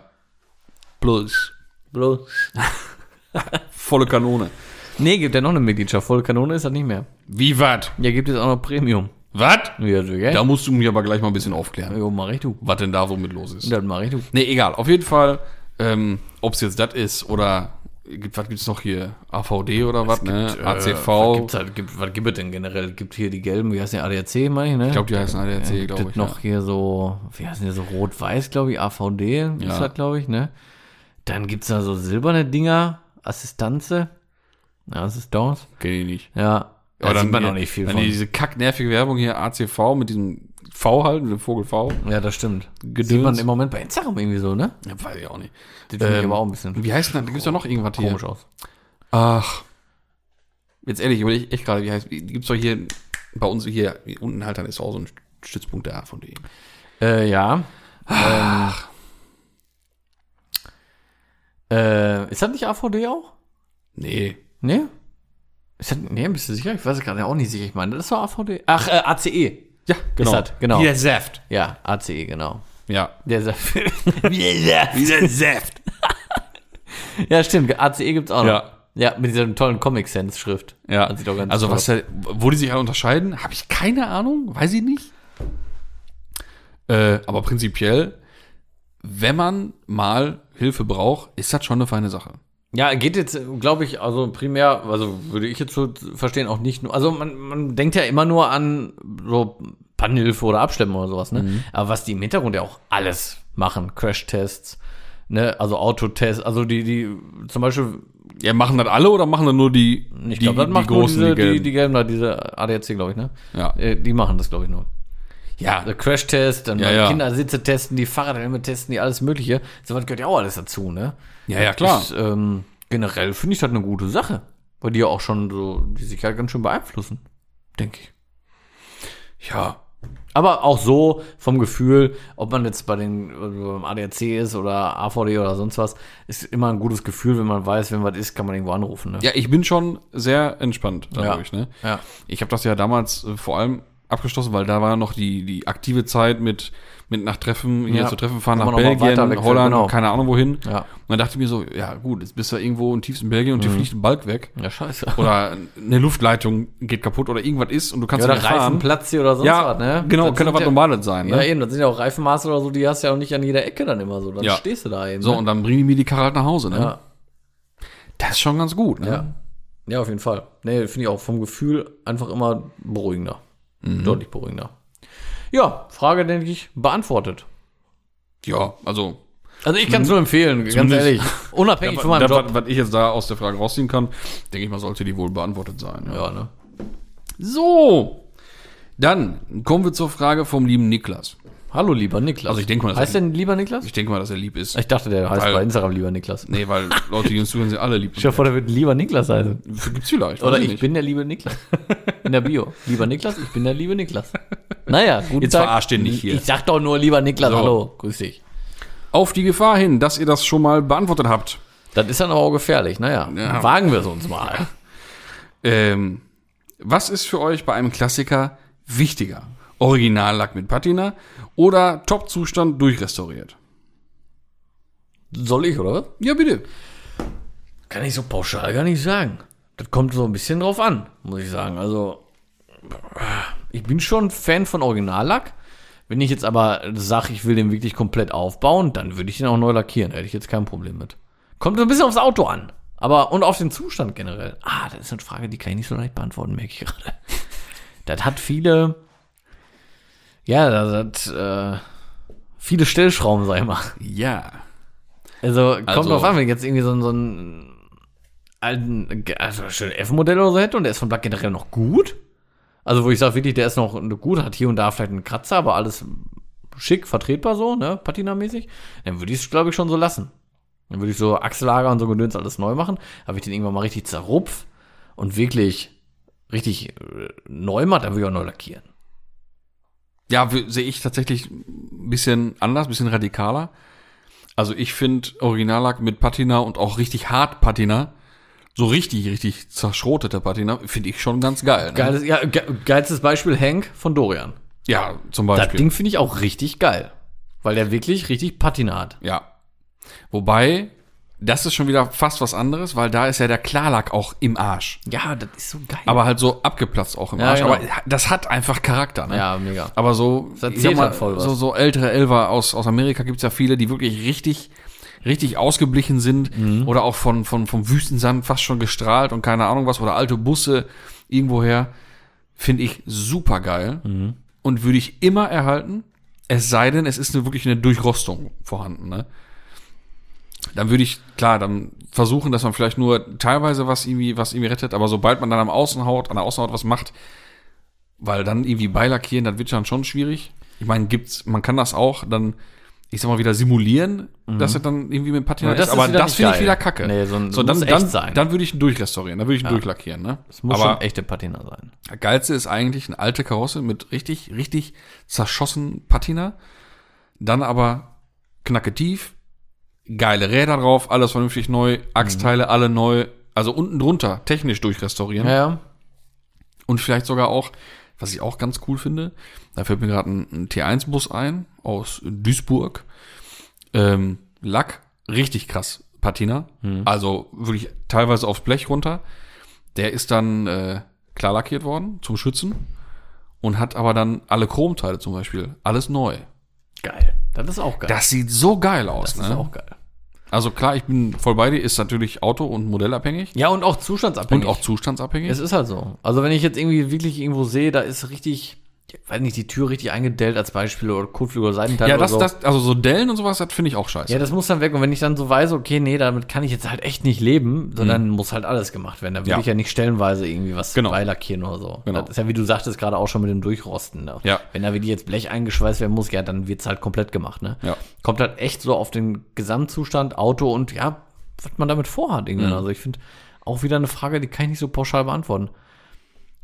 plus Bloß. [LAUGHS] volle Kanone. Nee, gibt ja noch eine Mitgliedschaft. Volle Kanone ist das nicht mehr. Wie wat? Ja, gibt es auch noch Premium. Wat? Ja, so, gell? Da musst du mich aber gleich mal ein bisschen aufklären, Jo, mach ich du. was denn da so mit los ist. Das mach ich du. Nee, egal. Auf jeden Fall, ähm, ob es jetzt das ist oder gibt, was gibt's noch hier? AVD oder was, ne? Äh, ACV. was, gibt's halt, gibt, was gibt es denn generell? Gibt hier die gelben, wie heißt der ADAC, meine ich, ne? ich glaube, die heißen ADAC, gibt glaube es ich. noch ja. hier so, wie heißen die so, rot-weiß, glaube ich, AVD ist Ja. das, glaube ich, ne? Dann gibt's da so silberne Dinger, Assistanze. Ja, das ist das. Kenn ich nicht. Ja, da sieht man noch nicht viel dann von. diese kacknervige Werbung hier, ACV mit diesem V halt, Vogel V. Ja, das stimmt. Gedöns. Sieht man im Moment bei Instagram irgendwie so, ne? Ja, weiß ich auch nicht. Die finde ich Ähm, aber auch ein bisschen Wie heißt denn das? Da gibt's doch noch irgendwas hier. komisch aus. Ach. Jetzt ehrlich, überlege ich echt gerade, wie heißt, wie- gibt's doch hier bei uns hier, unten halt, dann ist auch so ein Stützpunkt der AVD. Äh, ja. Ähm, äh, ist das nicht AVD auch? Nee. Nee? Ist das, nee, bist du sicher? Ich weiß es gerade auch nicht sicher. Ich meine, das ist doch AVD. Ach, äh, ACE. Ja, Ist das, genau. Wie der Saft. Ja, ACE, genau. Ja. Der Saft. [LAUGHS] Wie der Saft. Wie der Saft. [LAUGHS] Ja, stimmt. ACE gibt's auch noch. Ja. Ja, mit dieser tollen Comic-Sense-Schrift. Ja. Also was der, wo die sich alle unterscheiden, habe ich keine Ahnung, weiß ich nicht. Äh, aber prinzipiell, wenn man mal Hilfe braucht, ist das schon eine feine Sache. Ja, geht jetzt, glaube ich, also primär, also würde ich jetzt so verstehen, auch nicht nur, also man, man denkt ja immer nur an so Pannenhilfe oder Abschleppen oder sowas, ne? Mhm. Aber was die im Hintergrund ja auch alles machen, Crash-Tests, ne, also Autotests, also die, die, zum Beispiel, Ja, machen das alle oder machen das nur die, ich die, das die nur großen, diese, die die, gelben? die gelben da, diese ADAC, glaube ich, ne? Ja. Äh, Die machen das, glaube ich, nur. Ja, Der Crash-Test, dann Ja, ja. Kindersitze testen, die Fahrradhelme testen, die alles Mögliche. So was gehört ja auch alles dazu, ne? Ja, ja, klar. Ist, ähm, generell finde ich das eine gute Sache. Weil die ja auch schon so die Sicherheit ganz schön beeinflussen. Denke ich. ja. Aber auch so vom Gefühl, ob man jetzt bei den äh, beim ADAC ist oder AVD oder sonst was, ist immer ein gutes Gefühl, wenn man weiß, wenn was ist, kann man irgendwo anrufen. Ne? Ja, ich bin schon sehr entspannt dadurch, ne? Ja. Ich habe das ja damals äh, vor allem abgeschlossen, weil da war noch die, die aktive Zeit mit, mit nach Treffen, hier Ja. zu Treffen fahren Kann nach Belgien, Holland, genau. keine Ahnung wohin. Ja. Und dann dachte ich mir so, ja gut, jetzt bist du irgendwo im tiefsten Belgien und dir fliegt ein Balk weg. Ja, scheiße. Oder [LAUGHS] eine Luftleitung geht kaputt oder irgendwas ist und du kannst Ja, nicht fahren. Reifenplatz hier oder sonst Ja, was, ne? genau, Das könnte sind was ja, Normales sein. Ja, Ne? eben, das sind ja auch Reifenmaße oder so, die hast du ja auch nicht an jeder Ecke dann immer so. Dann Ja. stehst du da eben. So, ne? und dann bringen die mir die Karre halt nach Hause. Ne? ja. Das ist schon ganz gut. Ne? Ja. Ja, auf jeden Fall. Nee, finde ich auch vom Gefühl einfach immer beruhigender. Mhm. Deutlich beruhigender. Ja, Frage, denke ich, beantwortet. ja, also Also ich kann es nur empfehlen, ganz ehrlich. Unabhängig von meinem das, Job. was, was ich jetzt da aus der Frage rausziehen kann, denke ich mal, sollte die wohl beantwortet sein. Ja, ne? So, dann kommen wir zur Frage vom lieben Niklas. Hallo, lieber Niklas. Also ich denke mal, das Heißt der lieber Niklas? Ich denke mal, dass er lieb ist. Ich dachte, der heißt Weil- bei Instagram lieber Niklas. Nee, weil Leute, die uns zuhören, sind alle lieb. Ich vor, der wird lieber Niklas heißen. Gibt's vielleicht. Oder ich nicht. bin der liebe Niklas. In der Bio. Lieber Niklas, ich bin der liebe Niklas. Naja, guten Jetzt Tag. verarscht den nicht hier. Ich sag doch nur lieber Niklas, So. hallo, grüß dich. Auf die Gefahr hin, dass ihr das schon mal beantwortet habt. Das ist dann aber auch gefährlich. Naja, Ja. wagen wir es uns mal. Ähm, was ist für euch bei einem Klassiker wichtiger? Originallack mit Patina oder Top-Zustand durchrestauriert? Soll ich, oder? Ja, bitte. Kann ich so pauschal gar nicht sagen. Das kommt so ein bisschen drauf an, muss ich sagen. Also, ich bin schon Fan von Originallack. Wenn ich jetzt aber sage, ich will den wirklich komplett aufbauen, dann würde ich den auch neu lackieren. Da hätte ich jetzt kein Problem mit. Kommt so ein bisschen aufs Auto an. Aber, und auf den Zustand generell. Ah, das ist eine Frage, die kann ich nicht so leicht beantworten, merke ich gerade. Das hat viele, ja, das hat, äh, viele Stellschrauben, sag ich mal. Ja. Also, kommt Also- drauf an, wenn ich jetzt irgendwie so, einen- so einen alten, also schön F-Modell oder so hätte und der ist von Black generell noch gut. Also, wo ich sage, wirklich, der ist noch gut, hat hier und da vielleicht einen Kratzer, aber alles schick, vertretbar so, ne, Patina-mäßig, dann würde ich es, glaube ich, schon so lassen. Dann würde ich so Achsellager und so Gedöns alles neu machen, aber ich den irgendwann mal richtig zerrupf und wirklich richtig äh, neu mache, dann würde ich auch neu lackieren. Ja, sehe ich tatsächlich ein bisschen anders, ein bisschen radikaler. Also ich finde Originallack mit Patina und auch richtig hart Patina, so richtig, richtig zerschrotete Patina, finde ich schon ganz geil. Ne? Geiles, ja, ge geilstes Beispiel Hank von Dorian. Ja, zum Das Beispiel. Ding finde ich auch richtig geil. Weil der wirklich richtig Patina hat. Ja. Wobei, das ist schon wieder fast was anderes, weil da ist ja der Klarlack auch im Arsch. Ja, das ist so geil. Aber halt so abgeplatzt auch im Ja, Arsch. genau. Aber das hat einfach Charakter. Ne? ja, mega. Aber so, ich sag mal, halt voll was. so, so ältere Elfer aus, aus Amerika gibt's ja viele, die wirklich richtig, richtig ausgeblichen sind Mhm. oder auch von, von, vom Wüstensand fast schon gestrahlt und keine Ahnung was oder alte Busse irgendwoher. Finde ich super geil Mhm. und würde ich immer erhalten, es sei denn, es ist eine, wirklich eine Durchrostung vorhanden. Ne? Dann würde ich, klar, dann versuchen, dass man vielleicht nur teilweise was irgendwie, was irgendwie rettet, aber sobald man dann am Außenhaut, an der Außenhaut was macht, weil dann irgendwie beilackieren, das wird dann schon schwierig. Ich meine, gibt's, man kann das auch dann, ich sag mal, wieder simulieren, dass es dann irgendwie mit Patina Aber das ist, aber das finde ich wieder kacke. Nee, so ein- so, muss dann, echt dann, sein. dann würde ich ihn durchrestaurieren, dann würde ich ihn durchlackieren, ne? Das muss aber schon echte Patina sein. geilste ist eigentlich eine alte Karosse mit richtig, richtig zerschossen Patina. Dann aber knacke tief, geile Räder drauf, alles vernünftig neu, Achsteile alle neu, also unten drunter technisch durchrestaurieren. Ja, ja. Und vielleicht sogar auch, was ich auch ganz cool finde, da fällt mir gerade ein, ein T1-Bus ein aus Duisburg. Ähm, Lack, richtig krass, Patina. Also wirklich teilweise aufs Blech runter. Der ist dann äh, klar lackiert worden zum Schützen und hat aber dann alle Chromteile zum Beispiel, alles neu. Geil. Das ist auch geil. Das sieht so geil aus, Das ist ne? auch geil. Also klar, ich bin voll bei dir, ist natürlich Auto- und Modellabhängig Ja, und auch und zustandsabhängig. auch zustandsabhängig. Es ist halt so. Also wenn ich jetzt irgendwie wirklich irgendwo sehe, da ist richtig, ich weiß nicht, die Tür richtig eingedellt als Beispiel oder Kotflügel oder Seitenteil ja, oder das, so. das, also so Dellen und sowas, das finde ich auch scheiße. ja, das muss dann weg. Und wenn ich dann so weiß, okay, nee, damit kann ich jetzt halt echt nicht leben, sondern muss halt alles gemacht werden. Da will Mhm. Ja. ich ja nicht stellenweise irgendwie was Genau. beilackieren oder so. Genau. Das ist ja, wie du sagtest, gerade auch schon mit dem Durchrosten. Ne? Ja. Wenn da wirklich jetzt Blech eingeschweißt werden muss, ja, dann wird's halt komplett gemacht. Ne? Ja. Kommt halt echt so auf den Gesamtzustand, Auto und ja, was man damit vorhat. Irgendwann. Mhm. Also ich finde auch wieder eine Frage, die kann ich nicht so pauschal beantworten.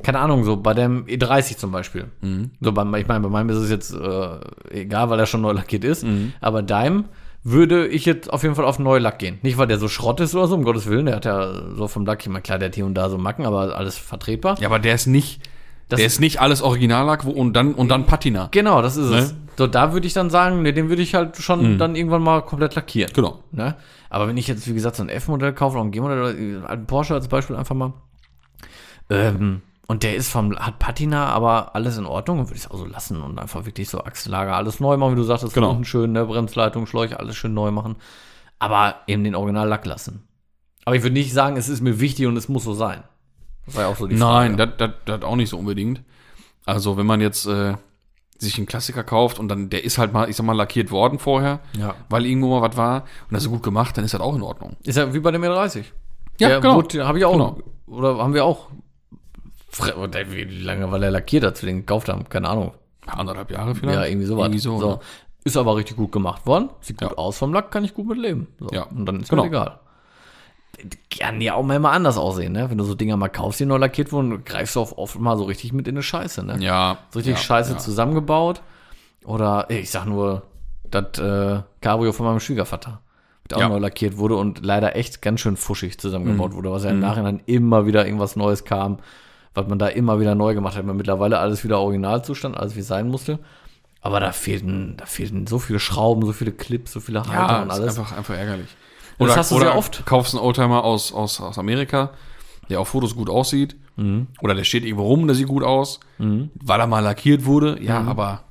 Keine Ahnung, so bei dem E30 zum Beispiel. Mhm. So beim, ich meine, bei meinem ist es jetzt äh, egal, weil er schon neu lackiert ist. Mhm. Aber deinem würde ich jetzt auf jeden Fall auf Neulack gehen. Nicht, weil der so Schrott ist oder so, um Gottes Willen. Der hat ja so vom Lack, ich meine, klar, der hat hier und da so Macken, aber alles vertretbar. Ja, aber der ist nicht, Das der ist- nicht alles Originallack wo, und dann und dann Patina. Genau, das ist es. Ne? So, da würde ich dann sagen, nee, den würde ich halt schon dann irgendwann mal komplett lackieren. Genau. Ne? Aber wenn ich jetzt, wie gesagt, so ein F-Modell kaufe oder ein G-Modell oder einen alten Porsche als Beispiel einfach mal, ähm, und der ist vom, hat Patina, aber alles in Ordnung, dann würde ich es auch so lassen und einfach wirklich so Achsenlager, alles neu machen, wie du sagtest, Genau. unten schön, ne, Bremsleitung, Schläuche, alles schön neu machen. Aber eben den Originallack lassen. Aber ich würde nicht sagen, es ist mir wichtig und es muss so sein. Das war ja auch so die Nein, Frage. das, das, das auch nicht so unbedingt. Also wenn man jetzt äh, sich einen Klassiker kauft und dann, der ist halt mal, ich sag mal, lackiert worden vorher, Ja. weil irgendwo mal was war und das ist gut gemacht, dann ist das auch in Ordnung. Ist ja wie bei dem E30. Ja, der genau. Habe ich auch. Genau. Oder haben wir auch. Oder Wie lange war der lackiert, als wir den gekauft haben? Keine Ahnung. Anderthalb Jahre vielleicht? Ja, irgendwie sowas. Irgendwie so. so. ne? Ist aber richtig gut gemacht worden. Sieht gut Ja. aus vom Lack, kann ich gut mit leben. So. Ja. Und dann ist Genau. mir egal. Kann ja auch mal immer anders aussehen, ne? Wenn du so Dinger mal kaufst, die neu lackiert wurden, greifst du oft mal so richtig mit in eine Scheiße, ne? Ja. So richtig ja, scheiße ja. zusammengebaut. Oder ich sag nur, das äh, Cabrio von meinem Schwiegervater. Mit auch Ja. Mhm. neu lackiert wurde und leider echt ganz schön fuschig zusammengebaut wurde, was ja im Nachhinein immer wieder irgendwas Neues kam, was man da immer wieder neu gemacht hat. Man mittlerweile alles wieder Originalzustand, alles wie es sein musste. Aber da fehlten, da fehlten so viele Schrauben, so viele Clips, so viele Halter Ja, und ist alles. einfach, einfach ärgerlich. Das hast du oder sehr oft. kaufst einen Oldtimer aus, aus, aus Amerika, der auf Fotos gut aussieht. Mhm. Oder der steht irgendwo rum, der sieht gut aus, weil er mal lackiert wurde. Ja, Mhm. aber.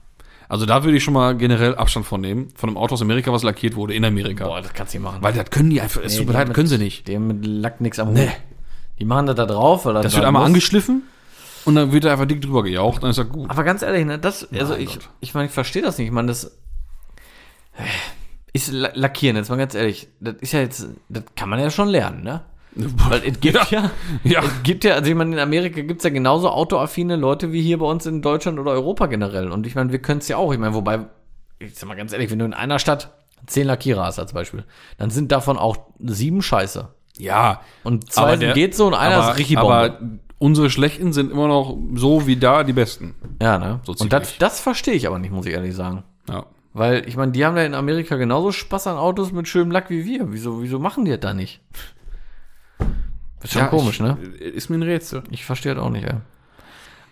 Also da würde ich schon mal generell Abstand von nehmen. Von einem Auto aus Amerika, was lackiert wurde in Amerika. Boah, das kannst du nicht machen. Weil das können die einfach. Es Nee, tut mir leid, können sie nicht. Haben mit Lack nichts am Hut. Nee. Die machen das da drauf, weil Das wird einmal angeschliffen und dann wird da einfach dick drüber gejaucht, dann ist das gut. Aber ganz ehrlich, ne, das, also Mein ich, Gott. ich meine, ich verstehe das nicht. Ich meine, das ist La- Lackieren, jetzt mal ganz ehrlich, das ist ja jetzt, das kann man ja schon lernen, ne? [LAUGHS] Weil es gibt ja, Ja. es gibt ja, also ich meine, in Amerika gibt's ja genauso autoaffine Leute wie hier bei uns in Deutschland oder Europa generell. Und ich meine, wir können es ja auch. Ich meine, wobei, ich sag mal ganz ehrlich, wenn du in einer Stadt zehn Lackierer hast als Beispiel, dann sind davon auch sieben scheiße. Ja. Und zwei sind geht so und einer aber, ist richtig Bombe. Aber unsere Schlechten sind immer noch so wie da die Besten. ja, ne? so und das, das verstehe ich aber nicht, muss ich ehrlich sagen. Ja. Weil, ich meine, die haben ja in Amerika genauso Spaß an Autos mit schönem Lack wie wir. Wieso, wieso machen die das da nicht? Ist schon ja, komisch, ich, ne? Ist mir ein Rätsel. Ich verstehe das auch nicht, ey.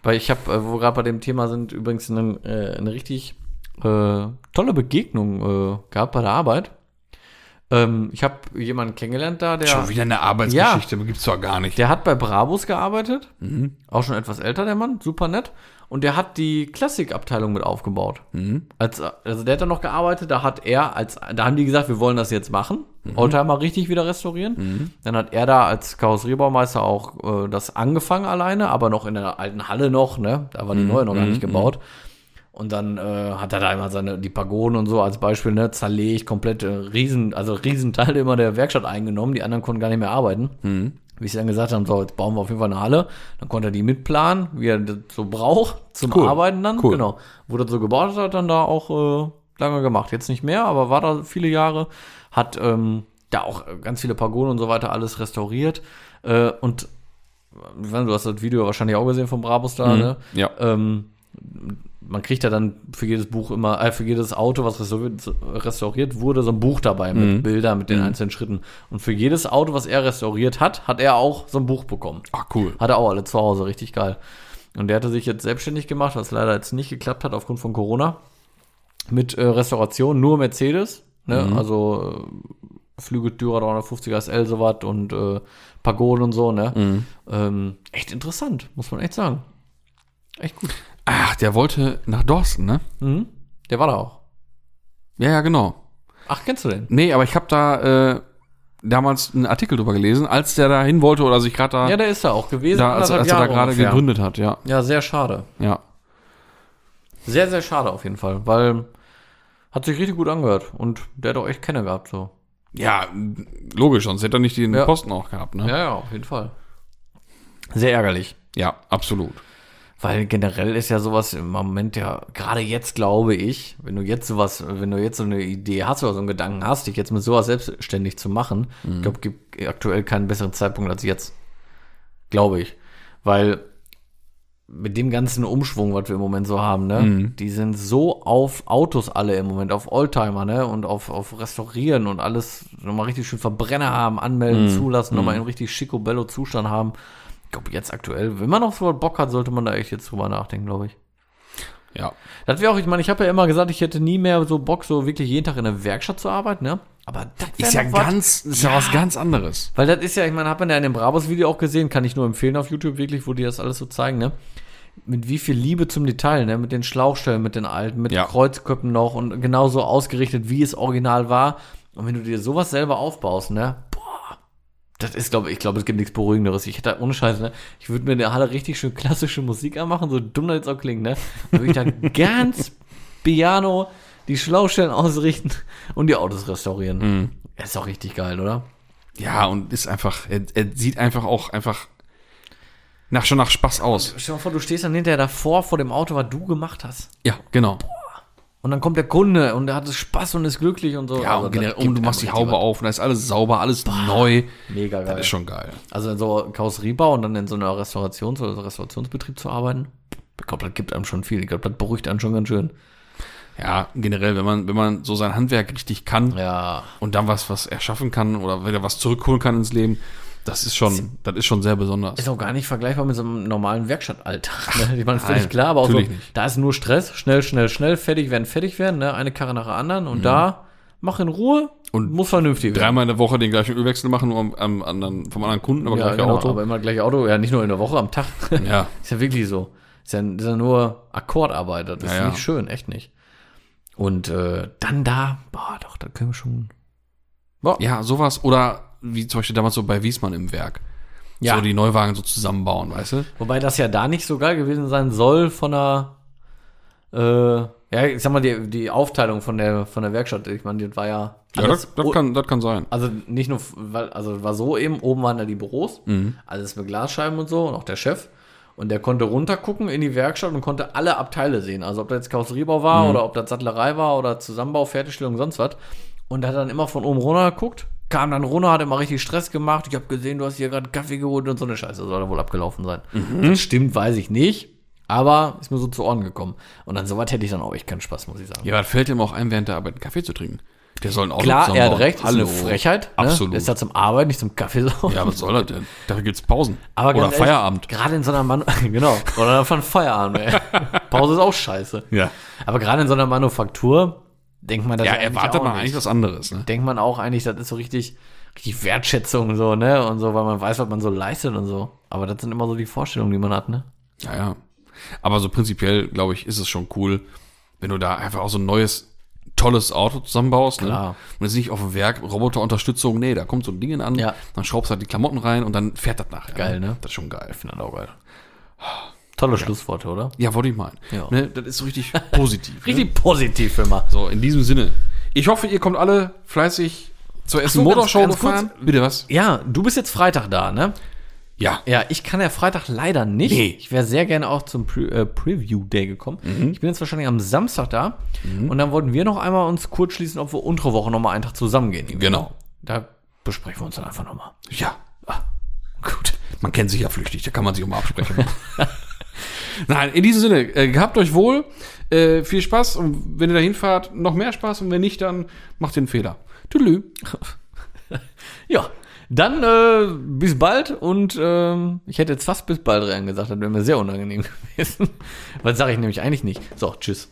Weil ich habe, äh, wo gerade bei dem Thema sind, übrigens eine, äh, eine richtig äh, tolle Begegnung äh, gehabt bei der Arbeit. Ähm, ich habe jemanden kennengelernt da, der, Schon wieder eine Arbeitsgeschichte, ja. gibt's doch gar nicht. der hat bei Brabus gearbeitet. Mhm. Auch schon etwas älter, der Mann, super nett. Und der hat die Klassikabteilung mit aufgebaut. Mhm. Als, also der hat da noch gearbeitet, da hat er als, da haben die gesagt, wir wollen das jetzt machen. Mhm. Oldtimer richtig wieder restaurieren. Dann hat er da als Karosseriebaumeister auch äh, das angefangen alleine, aber noch in der alten Halle noch, ne? Da war die neue noch gar nicht gebaut. Und dann äh, hat er da immer seine, die Pagoden und so als Beispiel, ne, zerlegt, komplett äh, riesen, also Riesenteile immer der Werkstatt eingenommen, die anderen konnten gar nicht mehr arbeiten. Wie sie dann gesagt haben, so, jetzt bauen wir auf jeden Fall eine Halle. Dann konnte er die mitplanen, wie er das so braucht, zum Cool. Arbeiten dann. Cool. Genau. Wurde das so gebaut, hat er dann da auch äh, lange gemacht. Jetzt nicht mehr, aber war da viele Jahre. Hat ähm, da auch äh, ganz viele Pagoden und so weiter alles restauriert. Äh, und ich weiß, du hast das Video wahrscheinlich auch gesehen vom Brabus da, ne? Ja. Ähm, man kriegt ja dann für jedes Buch immer, äh, für jedes Auto, was restauriert, wurde, so ein Buch dabei mit Bildern, mit den einzelnen Schritten. Und für jedes Auto, was er restauriert hat, hat er auch so ein Buch bekommen. Ach, cool. Hat er auch alle zu Hause, richtig geil. Und der hatte sich jetzt selbstständig gemacht, was leider jetzt nicht geklappt hat aufgrund von Corona. Mit äh, Restauration, nur Mercedes, ne? Also äh, Flüge Dürer 350er SL sowas und äh, Pagoden und so, ne? Ähm, echt interessant, muss man echt sagen. Echt gut. Ach, der wollte nach Dorsten, ne? Mhm. Der war da auch. Ja, ja, genau. Ach, kennst du den? Nee, aber ich habe da äh, damals einen Artikel drüber gelesen, als der da hin wollte oder sich gerade da, Ja, der ist da auch gewesen. da als, als er da gerade gegründet hat, ja. Ja, sehr schade. Ja. Sehr, sehr schade auf jeden Fall, weil hat sich richtig gut angehört und der hat auch echt Kenner gehabt, so. Ja, logisch, sonst hätte er nicht den Ja. Posten auch gehabt, ne? Ja, ja, auf jeden Fall. Sehr ärgerlich. Ja, absolut. Weil generell ist ja sowas im Moment ja, gerade jetzt glaube ich, wenn du jetzt sowas, wenn du jetzt so eine Idee hast oder so einen Gedanken hast, dich jetzt mit sowas selbstständig zu machen, ich glaube, gibt aktuell keinen besseren Zeitpunkt als jetzt. Glaube ich. Weil mit dem ganzen Umschwung, was wir im Moment so haben, ne, die sind so auf Autos alle im Moment, auf Oldtimer, ne, und auf, auf Restaurieren und alles nochmal richtig schön Verbrenner haben, anmelden, zulassen, nochmal in richtig schicobello Zustand haben. Ich glaube, jetzt aktuell, wenn man auf so Bock hat, sollte man da echt jetzt drüber nachdenken, glaube ich. Ja. Das wäre auch, ich meine, ich habe ja immer gesagt, ich hätte nie mehr so Bock, so wirklich jeden Tag in der Werkstatt zu arbeiten, ne? Aber das Ist ja noch was. ganz, ist ja was ganz anderes. Weil das ist ja, ich meine, hat man ja in dem Brabus-Video auch gesehen, kann ich nur empfehlen auf YouTube wirklich, wo die das alles so zeigen, ne? Mit wie viel Liebe zum Detail, ne? Mit den Schlauchstellen, mit den alten, mit Ja. Kreuzköpfen noch und genauso ausgerichtet, wie es original war. Und wenn du dir sowas selber aufbaust, ne? Boah, das ist, glaube ich, glaube, es gibt nichts Beruhigenderes. Ich hätte, ohne Scheiß, ne? Ich würde mir in der Halle richtig schön klassische Musik anmachen, so dumm das jetzt auch klingt, ne? Dann würde ich da [LAUGHS] ganz piano die Schlauchstellen ausrichten und die Autos restaurieren. Mhm. Ist auch richtig geil, oder? Ja, und ist einfach, er, er sieht einfach auch einfach nach, schon nach Spaß aus. Stell dir mal vor, du stehst dann hinterher davor vor dem Auto, was du gemacht hast. Ja, genau. Und dann kommt der Kunde und der hat Spaß und ist glücklich und so. Ja, Also und, generell, und du machst die einem Haube auf und da ist alles sauber, alles neu. was. Mega geil. Das ist schon geil. Also in so Karosseriebau und dann in so einer Restaurations- oder so Restaurationsbetrieb zu arbeiten, ich glaube, das gibt einem schon viel. Ich glaube, das beruhigt einen schon ganz schön. Ja, generell, wenn man, wenn man so sein Handwerk richtig kann Ja. und dann was, was erschaffen kann oder wieder was zurückholen kann ins Leben, das ist schon, das ist schon sehr besonders. Ist auch gar nicht vergleichbar mit so einem normalen Werkstattalltag. [LAUGHS] Ne? Ich meine, völlig klar, aber auch so, da ist nur Stress, schnell, schnell, schnell, fertig werden, fertig werden, ne? eine Karre nach der anderen Mhm. und da mach in Ruhe Und muss vernünftig werden. Dreimal in der Woche den gleichen Ölwechsel machen, nur am, am anderen, vom anderen Kunden, aber Ja, gleiche genau, Auto. aber immer gleich Auto. Ja, nicht nur in der Woche, am Tag. [LAUGHS] Ja. ist ja wirklich so. Ist ja, ist ja nur Akkordarbeit. Das ist Ja, ja. nicht schön, echt nicht. Und äh, dann da, boah, doch, da können wir schon. Boah. Ja, sowas. Oder wie zum Beispiel damals so bei Wiesmann im Werk. Ja. So die Neuwagen so zusammenbauen, weißt du? Wobei das ja da nicht so geil gewesen sein soll von der, äh, ja, ich sag mal, die, die Aufteilung von der, von der Werkstatt. Ich meine, das war ja. Ja, das, das, kann, das kann sein. Also nicht nur, weil, also war so eben, oben waren da die Büros, Mhm. alles mit Glasscheiben und so, und auch der Chef. Und der konnte runtergucken in die Werkstatt und konnte alle Abteile sehen. Also ob das jetzt Karosseriebau war Mhm. oder ob das Sattlerei war oder Zusammenbau, Fertigstellung, sonst was. Und hat dann immer von oben runter geguckt, kam dann runter, hat immer richtig Stress gemacht. Ich habe gesehen, du hast hier gerade Kaffee geholt und so eine Scheiße. Soll da wohl abgelaufen sein. Mhm. Das stimmt, weiß ich nicht. Aber ist mir so zu Ohren gekommen. Und an sowas hätte ich dann auch echt keinen Spaß, muss ich sagen. Ja, was fällt ihm auch ein, während der Arbeit einen Kaffee zu trinken? Der soll Auto Klar, er hat recht, ist Hallo. eine Frechheit. Ne? Absolut. Der ist da zum Arbeiten, nicht zum Kaffeesaufen. Ja, was soll das denn? Dafür gibt's Pausen. Aber Oder ehrlich, Feierabend. Gerade in so einer Manu [LAUGHS] genau. Oder dann von Feierabend, ey. [LAUGHS] Pause ist auch scheiße. Ja. Aber gerade in so einer Manufaktur denkt man das Ja, eigentlich erwartet man nicht. eigentlich was anderes, ne? Denkt man auch eigentlich, das ist so richtig, richtig Wertschätzung so, ne? Und so, weil man weiß, was man so leistet und so. Aber das sind immer so die Vorstellungen, die man hat, ne? Ja, ja. Aber so prinzipiell, glaube ich, ist es schon cool, wenn du da einfach auch so ein neues, tolles Auto zusammenbaust. Ne? Klar. Und es ist nicht auf dem Werk Roboterunterstützung. Nee, da kommt so ein Ding an, Ja. dann schraubst du halt die Klamotten rein und dann fährt das nachher. Geil, ne? Das ist schon geil. Ich finde das auch geil. Tolle Schlussworte, oder? Ja, wollte ich meinen. Ja. Ne? Das ist so richtig [LAUGHS] positiv. ne? Richtig positiv immer. So, in diesem Sinne. Ich hoffe, ihr kommt alle fleißig zur Essen so, Motorshow gefahren. Bitte was? Ja, du bist jetzt Freitag da, ne? Ja. Ja, ich kann ja Freitag leider nicht. Nee. Ich wäre sehr gerne auch zum Pre äh, Preview Day gekommen. Ich bin jetzt wahrscheinlich am Samstag da. Und dann wollten wir noch einmal uns kurz schließen, ob wir untere Woche noch mal einen Tag zusammengehen. Genau. Da besprechen wir uns dann einfach noch mal. Ja. Ah, gut. Man kennt sich ja flüchtig, da kann man sich auch mal absprechen. [LAUGHS] Nein, in diesem Sinne, äh, gehabt euch wohl, äh, viel Spaß und wenn ihr da hinfahrt, noch mehr Spaß und wenn nicht, dann macht den Fehler. Tüdelü. [LAUGHS] Ja, dann äh, bis bald und ähm, ich hätte jetzt fast bis bald rein gesagt, das wäre mir sehr unangenehm [LAUGHS] gewesen. Was sage ich nämlich eigentlich nicht. So, tschüss.